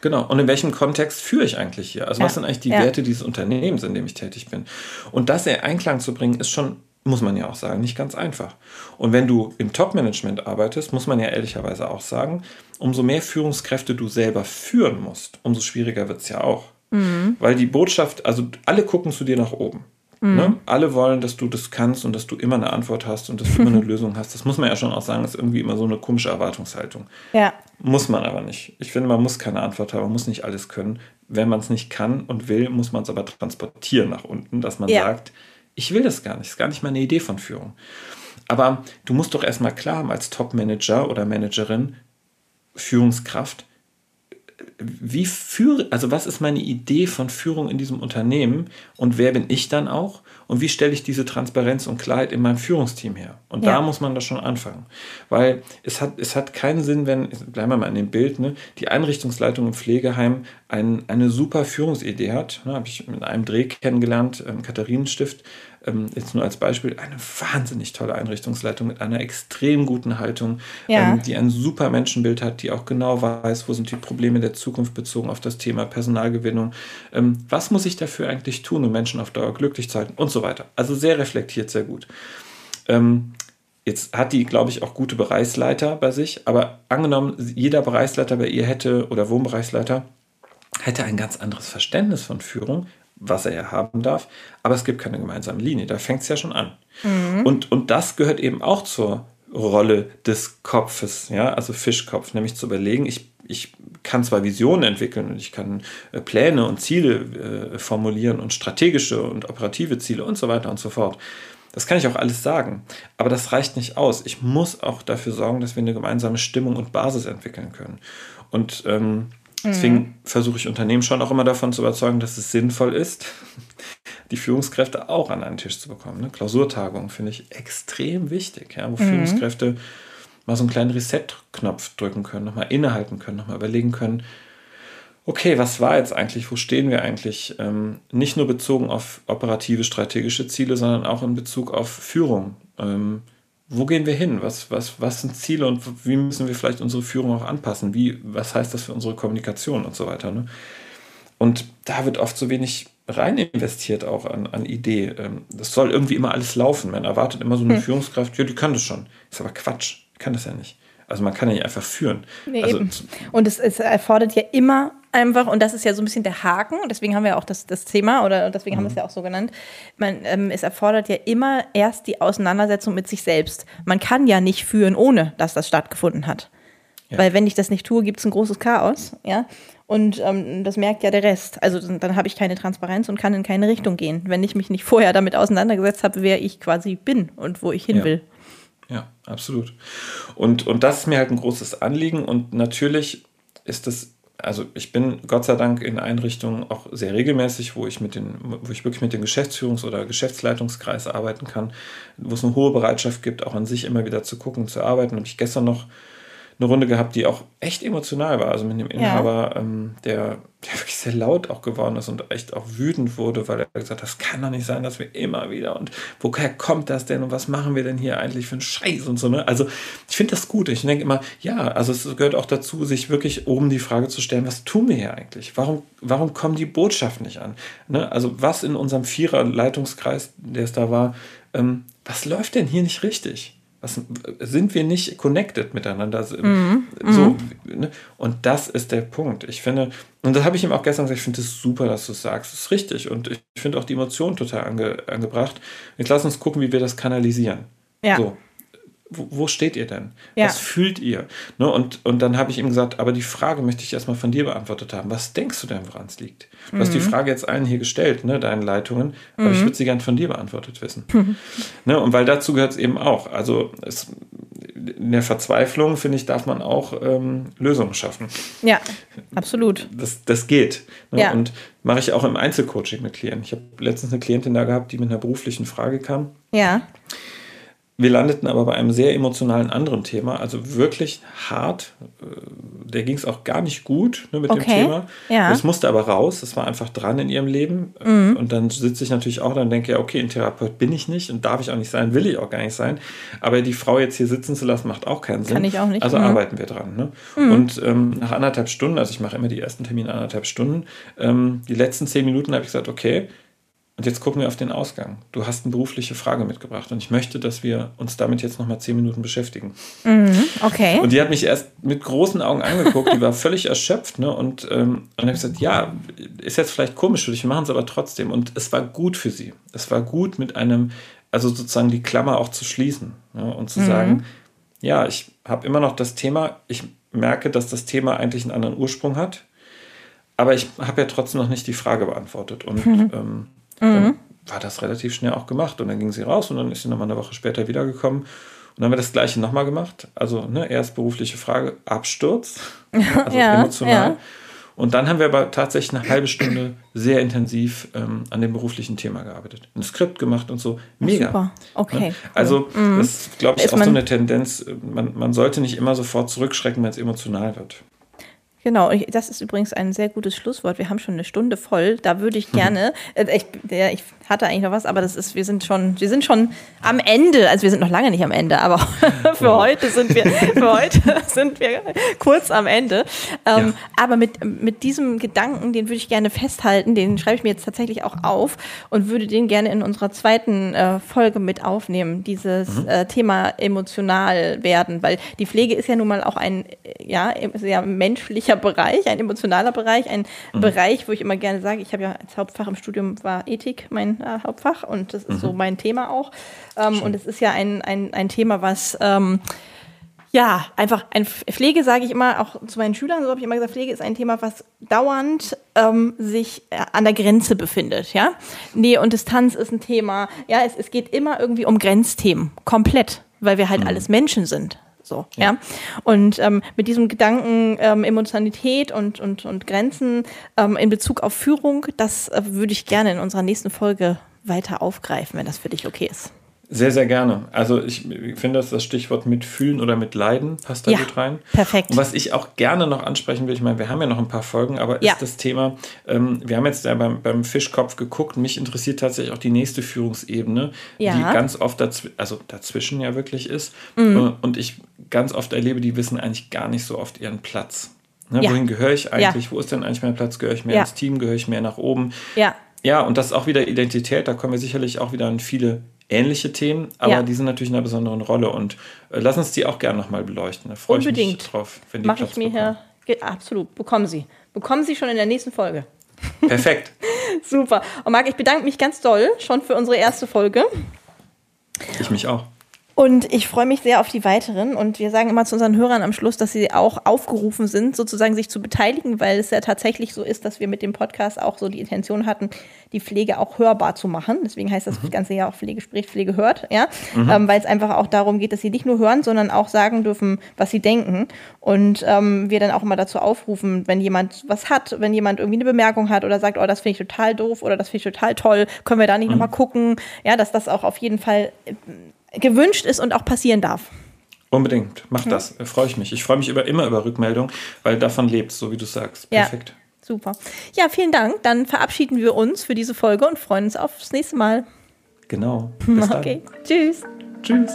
Genau. Und in welchem Kontext führe ich eigentlich hier? Also, ja. was sind eigentlich die ja. Werte dieses Unternehmens, in dem ich tätig bin? Und das in Einklang zu bringen, ist schon muss man ja auch sagen, nicht ganz einfach. Und wenn du im Top-Management arbeitest, muss man ja ehrlicherweise auch sagen, umso mehr Führungskräfte du selber führen musst, umso schwieriger wird es ja auch. Mhm. Weil die Botschaft, also alle gucken zu dir nach oben. Mhm. Ne? Alle wollen, dass du das kannst und dass du immer eine Antwort hast und dass du immer eine [LAUGHS] Lösung hast. Das muss man ja schon auch sagen, ist irgendwie immer so eine komische Erwartungshaltung. Ja. Muss man aber nicht. Ich finde, man muss keine Antwort haben, man muss nicht alles können. Wenn man es nicht kann und will, muss man es aber transportieren nach unten, dass man ja. sagt, ich will das gar nicht. Das ist gar nicht meine Idee von Führung. Aber du musst doch erstmal klar haben als Top-Manager oder Managerin, Führungskraft, wie führe, also was ist meine Idee von Führung in diesem Unternehmen und wer bin ich dann auch und wie stelle ich diese Transparenz und Klarheit in meinem Führungsteam her? Und ja. da muss man das schon anfangen, weil es hat, es hat keinen Sinn, wenn, bleiben wir mal in dem Bild, ne, die Einrichtungsleitung im Pflegeheim ein, eine super Führungsidee hat, ne, habe ich mit einem Dreh kennengelernt, im Katharinenstift, ähm, jetzt nur als Beispiel, eine wahnsinnig tolle Einrichtungsleitung mit einer extrem guten Haltung, ja. ähm, die ein super Menschenbild hat, die auch genau weiß, wo sind die Probleme der Zukunft bezogen auf das Thema Personalgewinnung. Ähm, was muss ich dafür eigentlich tun, um Menschen auf Dauer glücklich zu halten und so weiter. Also sehr reflektiert, sehr gut. Ähm, Jetzt hat die, glaube ich, auch gute Bereichsleiter bei sich, aber angenommen, jeder Bereichsleiter bei ihr hätte oder Wohnbereichsleiter hätte ein ganz anderes Verständnis von Führung, was er ja haben darf, aber es gibt keine gemeinsame Linie. Da fängt es ja schon an. Mhm. Und, und das gehört eben auch zur Rolle des Kopfes, ja, also Fischkopf, nämlich zu überlegen, ich, ich kann zwar Visionen entwickeln und ich kann äh, Pläne und Ziele äh, formulieren und strategische und operative Ziele und so weiter und so fort. Das kann ich auch alles sagen, aber das reicht nicht aus. Ich muss auch dafür sorgen, dass wir eine gemeinsame Stimmung und Basis entwickeln können. Und ähm, Deswegen mhm. versuche ich Unternehmen schon auch immer davon zu überzeugen, dass es sinnvoll ist, [LAUGHS] die Führungskräfte auch an einen Tisch zu bekommen. Ne? Klausurtagungen finde ich extrem wichtig, ja, wo mhm. Führungskräfte mal so einen kleinen Reset-Knopf drücken können, nochmal innehalten können, nochmal überlegen können, okay, was war jetzt eigentlich, wo stehen wir eigentlich? Ähm, nicht nur bezogen auf operative, strategische Ziele, sondern auch in Bezug auf Führung. Ähm, wo gehen wir hin? Was, was, was sind Ziele und wie müssen wir vielleicht unsere Führung auch anpassen? Wie, was heißt das für unsere Kommunikation und so weiter? Ne? Und da wird oft so wenig rein investiert auch an, an Idee. Ähm, das soll irgendwie immer alles laufen. Man erwartet immer so eine hm. Führungskraft, ja, die kann das schon. Ist aber Quatsch. Die kann das ja nicht. Also man kann ja nicht einfach führen. Nee, also. Und es, es, erfordert ja immer einfach, und das ist ja so ein bisschen der Haken, deswegen haben wir auch das, das Thema oder deswegen mhm. haben wir es ja auch so genannt, man, ähm, es erfordert ja immer erst die Auseinandersetzung mit sich selbst. Man kann ja nicht führen, ohne dass das stattgefunden hat. Ja. Weil wenn ich das nicht tue, gibt es ein großes Chaos, ja. Und ähm, das merkt ja der Rest. Also dann, dann habe ich keine Transparenz und kann in keine Richtung gehen, wenn ich mich nicht vorher damit auseinandergesetzt habe, wer ich quasi bin und wo ich hin ja. will. Ja, absolut. Und, und das ist mir halt ein großes Anliegen und natürlich ist das also ich bin Gott sei Dank in Einrichtungen auch sehr regelmäßig, wo ich mit den, wo ich wirklich mit dem Geschäftsführungs- oder Geschäftsleitungskreis arbeiten kann, wo es eine hohe Bereitschaft gibt, auch an sich immer wieder zu gucken, zu arbeiten. Habe ich gestern noch eine Runde gehabt, die auch echt emotional war. Also mit dem Inhaber, ja. ähm, der, der wirklich sehr laut auch geworden ist und echt auch wütend wurde, weil er gesagt hat, das kann doch nicht sein, dass wir immer wieder und woher kommt das denn und was machen wir denn hier eigentlich für einen Scheiß und so. Ne? Also ich finde das gut. Ich denke immer, ja, also es gehört auch dazu, sich wirklich oben die Frage zu stellen, was tun wir hier eigentlich? Warum, warum kommen die Botschaften nicht an? Ne? Also was in unserem Vierer-Leitungskreis, der es da war, ähm, was läuft denn hier nicht richtig? Was, sind wir nicht connected miteinander? Mhm. So, mhm. ne? Und das ist der Punkt. Ich finde, und das habe ich ihm auch gestern gesagt, ich finde es super, dass du es sagst. Das ist richtig. Und ich finde auch die Emotionen total ange, angebracht. Jetzt lass uns gucken, wie wir das kanalisieren. Ja. So. Wo, wo steht ihr denn? Ja. Was fühlt ihr? Ne, und, und dann habe ich ihm gesagt, aber die Frage möchte ich erstmal von dir beantwortet haben. Was denkst du denn, woran es liegt? Du hast die Mhm. Frage jetzt allen hier gestellt, ne, deinen Leitungen, aber ich würde sie gern von dir beantwortet wissen. Mhm. [LAUGHS] Ne, und weil dazu gehört es eben auch. Also es, in der Verzweiflung, finde ich, darf man auch ähm, Lösungen schaffen. Ja, absolut. Das, das geht. Ne? Ja. Und mache ich auch im Einzelcoaching mit Klienten. Ich habe letztens eine Klientin da gehabt, die mit einer beruflichen Frage kam. Ja. Wir landeten aber bei einem sehr emotionalen anderen Thema, also wirklich hart. Äh, Der ging es auch gar nicht gut ne, mit dem Okay, Thema. ja. Mhm. Es musste aber raus, es war einfach dran in ihrem Leben. Und dann sitze ich natürlich auch da und denke, ja, okay, ein Therapeut bin ich nicht und darf ich auch nicht sein, will ich auch gar nicht sein. Aber die Frau jetzt hier sitzen zu lassen, macht auch keinen Sinn. Kann ich auch nicht, Also mhm. arbeiten wir dran. Ne? Und ähm, nach anderthalb Stunden, also ich mache immer die ersten Termine anderthalb Stunden, ähm, die letzten zehn Minuten habe ich gesagt, okay, und jetzt gucken wir auf den Ausgang. Du hast eine berufliche Frage mitgebracht und ich möchte, dass wir uns damit jetzt nochmal zehn Minuten beschäftigen. Okay. Und die hat mich erst mit großen Augen angeguckt, die war völlig erschöpft. Ne? Und, ähm, und habe gesagt, ja, ist jetzt vielleicht komisch für dich, wir machen es aber trotzdem. Und es war gut für sie. Es war gut mit einem, also sozusagen die Klammer auch zu schließen ne? und zu sagen, ja, ich habe immer noch das Thema, ich merke, dass das Thema eigentlich einen anderen Ursprung hat, aber ich habe ja trotzdem noch nicht die Frage beantwortet. Und [LAUGHS] ähm, dann war das relativ schnell auch gemacht. Und dann ging sie raus und dann ist sie nochmal eine Woche später wiedergekommen. Und dann haben wir das Gleiche nochmal gemacht. Also ne, erst berufliche Frage, Absturz, [LAUGHS] also Ja, emotional. ja. Und dann haben wir aber tatsächlich eine halbe Stunde sehr intensiv ähm, an dem beruflichen Thema gearbeitet. Ein Skript gemacht und so. Mega. Super. Okay. Ne? Also, das ist, glaube ich, Ist auch so eine Tendenz. Man, man sollte nicht immer sofort zurückschrecken, wenn es emotional wird. Genau, das ist übrigens ein sehr gutes Schlusswort. Wir haben schon eine Stunde voll. Da würde ich [LAUGHS] gerne, äh, ich, der, ich hatte eigentlich noch was, aber das ist, wir sind schon, wir sind schon am Ende. Also wir sind noch lange nicht am Ende, aber [LAUGHS] für Wow. heute sind wir, für heute [LAUGHS] sind wir kurz am Ende. Ähm, Ja. Aber mit, mit diesem Gedanken, den würde ich gerne festhalten, den schreibe ich mir jetzt tatsächlich auch auf und würde den gerne in unserer zweiten äh, Folge mit aufnehmen. Dieses Mhm. äh, Thema emotional werden, weil die Pflege ist ja nun mal auch ein ja, sehr menschlicher Bereich, ein emotionaler Bereich, ein Mhm. Bereich, wo ich immer gerne sage, ich habe ja als Hauptfach im Studium war Ethik mein äh, Hauptfach und das ist so Mhm. mein Thema auch. Ähm, und es ist ja ein, ein, ein Thema, was ähm, ja, einfach ein Pflege, sage ich immer, auch zu meinen Schülern, so habe ich immer gesagt, Pflege ist ein Thema, was dauernd ähm, sich äh, an der Grenze befindet, ja. Nähe und Distanz ist ein Thema, ja, es, es geht immer irgendwie um Grenzthemen, komplett, weil wir halt alles Menschen sind. So, ja. Und ähm, mit diesem Gedanken ähm, Emotionalität und, und, und Grenzen ähm, in Bezug auf Führung, das äh, würde ich gerne in unserer nächsten Folge weiter aufgreifen, wenn das für dich okay ist. Sehr, sehr gerne. Also ich finde, dass das Stichwort mitfühlen oder mit leiden passt da Ja, gut rein. perfekt. Und was ich auch gerne noch ansprechen will, ich meine, wir haben ja noch ein paar Folgen, aber Ja. ist das Thema, ähm, wir haben jetzt ja beim, beim Fischkopf geguckt, mich interessiert tatsächlich auch die nächste Führungsebene, Ja. die ganz oft dazw also dazwischen ja wirklich ist. Mhm. Äh, Und ich ganz oft erlebe, die wissen eigentlich gar nicht so oft ihren Platz. Ne. Wohin gehöre ich eigentlich? Wo ist denn eigentlich mein Platz? Gehöre ich mehr ins Team? Gehöre ich mehr nach oben? Ja, Ja, und das ist auch wieder Identität. Da kommen wir sicherlich auch wieder an viele ähnliche Themen, aber Ja. die sind natürlich in einer besonderen Rolle. Und äh, lass uns die auch gerne nochmal beleuchten. Da freue ich mich Unbedingt. drauf, wenn die mache Platz ich mir bekommen. hier. Ge- Absolut, bekommen Sie. Bekommen Sie schon in der nächsten Folge. Perfekt. [LAUGHS] Super. Und Marc, ich bedanke mich ganz doll schon für unsere erste Folge. Ich mich auch. Und ich freue mich sehr auf die weiteren. Und wir sagen immer zu unseren Hörern am Schluss, dass sie auch aufgerufen sind, sozusagen sich zu beteiligen, weil es ja tatsächlich so ist, dass wir mit dem Podcast auch so die Intention hatten, die Pflege auch hörbar zu machen. Deswegen heißt das Ganze ja auch Pflege spricht, Pflege hört, ja. Ähm, weil es einfach auch darum geht, dass sie nicht nur hören, sondern auch sagen dürfen, was sie denken. Und ähm, wir dann auch immer dazu aufrufen, wenn jemand was hat, wenn jemand irgendwie eine Bemerkung hat oder sagt, oh, das finde ich total doof oder das finde ich total toll, können wir da nicht nochmal gucken. Ja, dass das auch auf jeden Fall äh, gewünscht ist und auch passieren darf. Unbedingt. Mach das. Äh, Freue ich mich. Ich freue mich über, immer über Rückmeldung, weil davon lebt, so wie du sagst. Ja. Perfekt. Super. Ja, vielen Dank. Dann verabschieden wir uns für diese Folge und freuen uns aufs nächste Mal. Genau. [LAUGHS] Bis dann. Okay. Tschüss. Tschüss.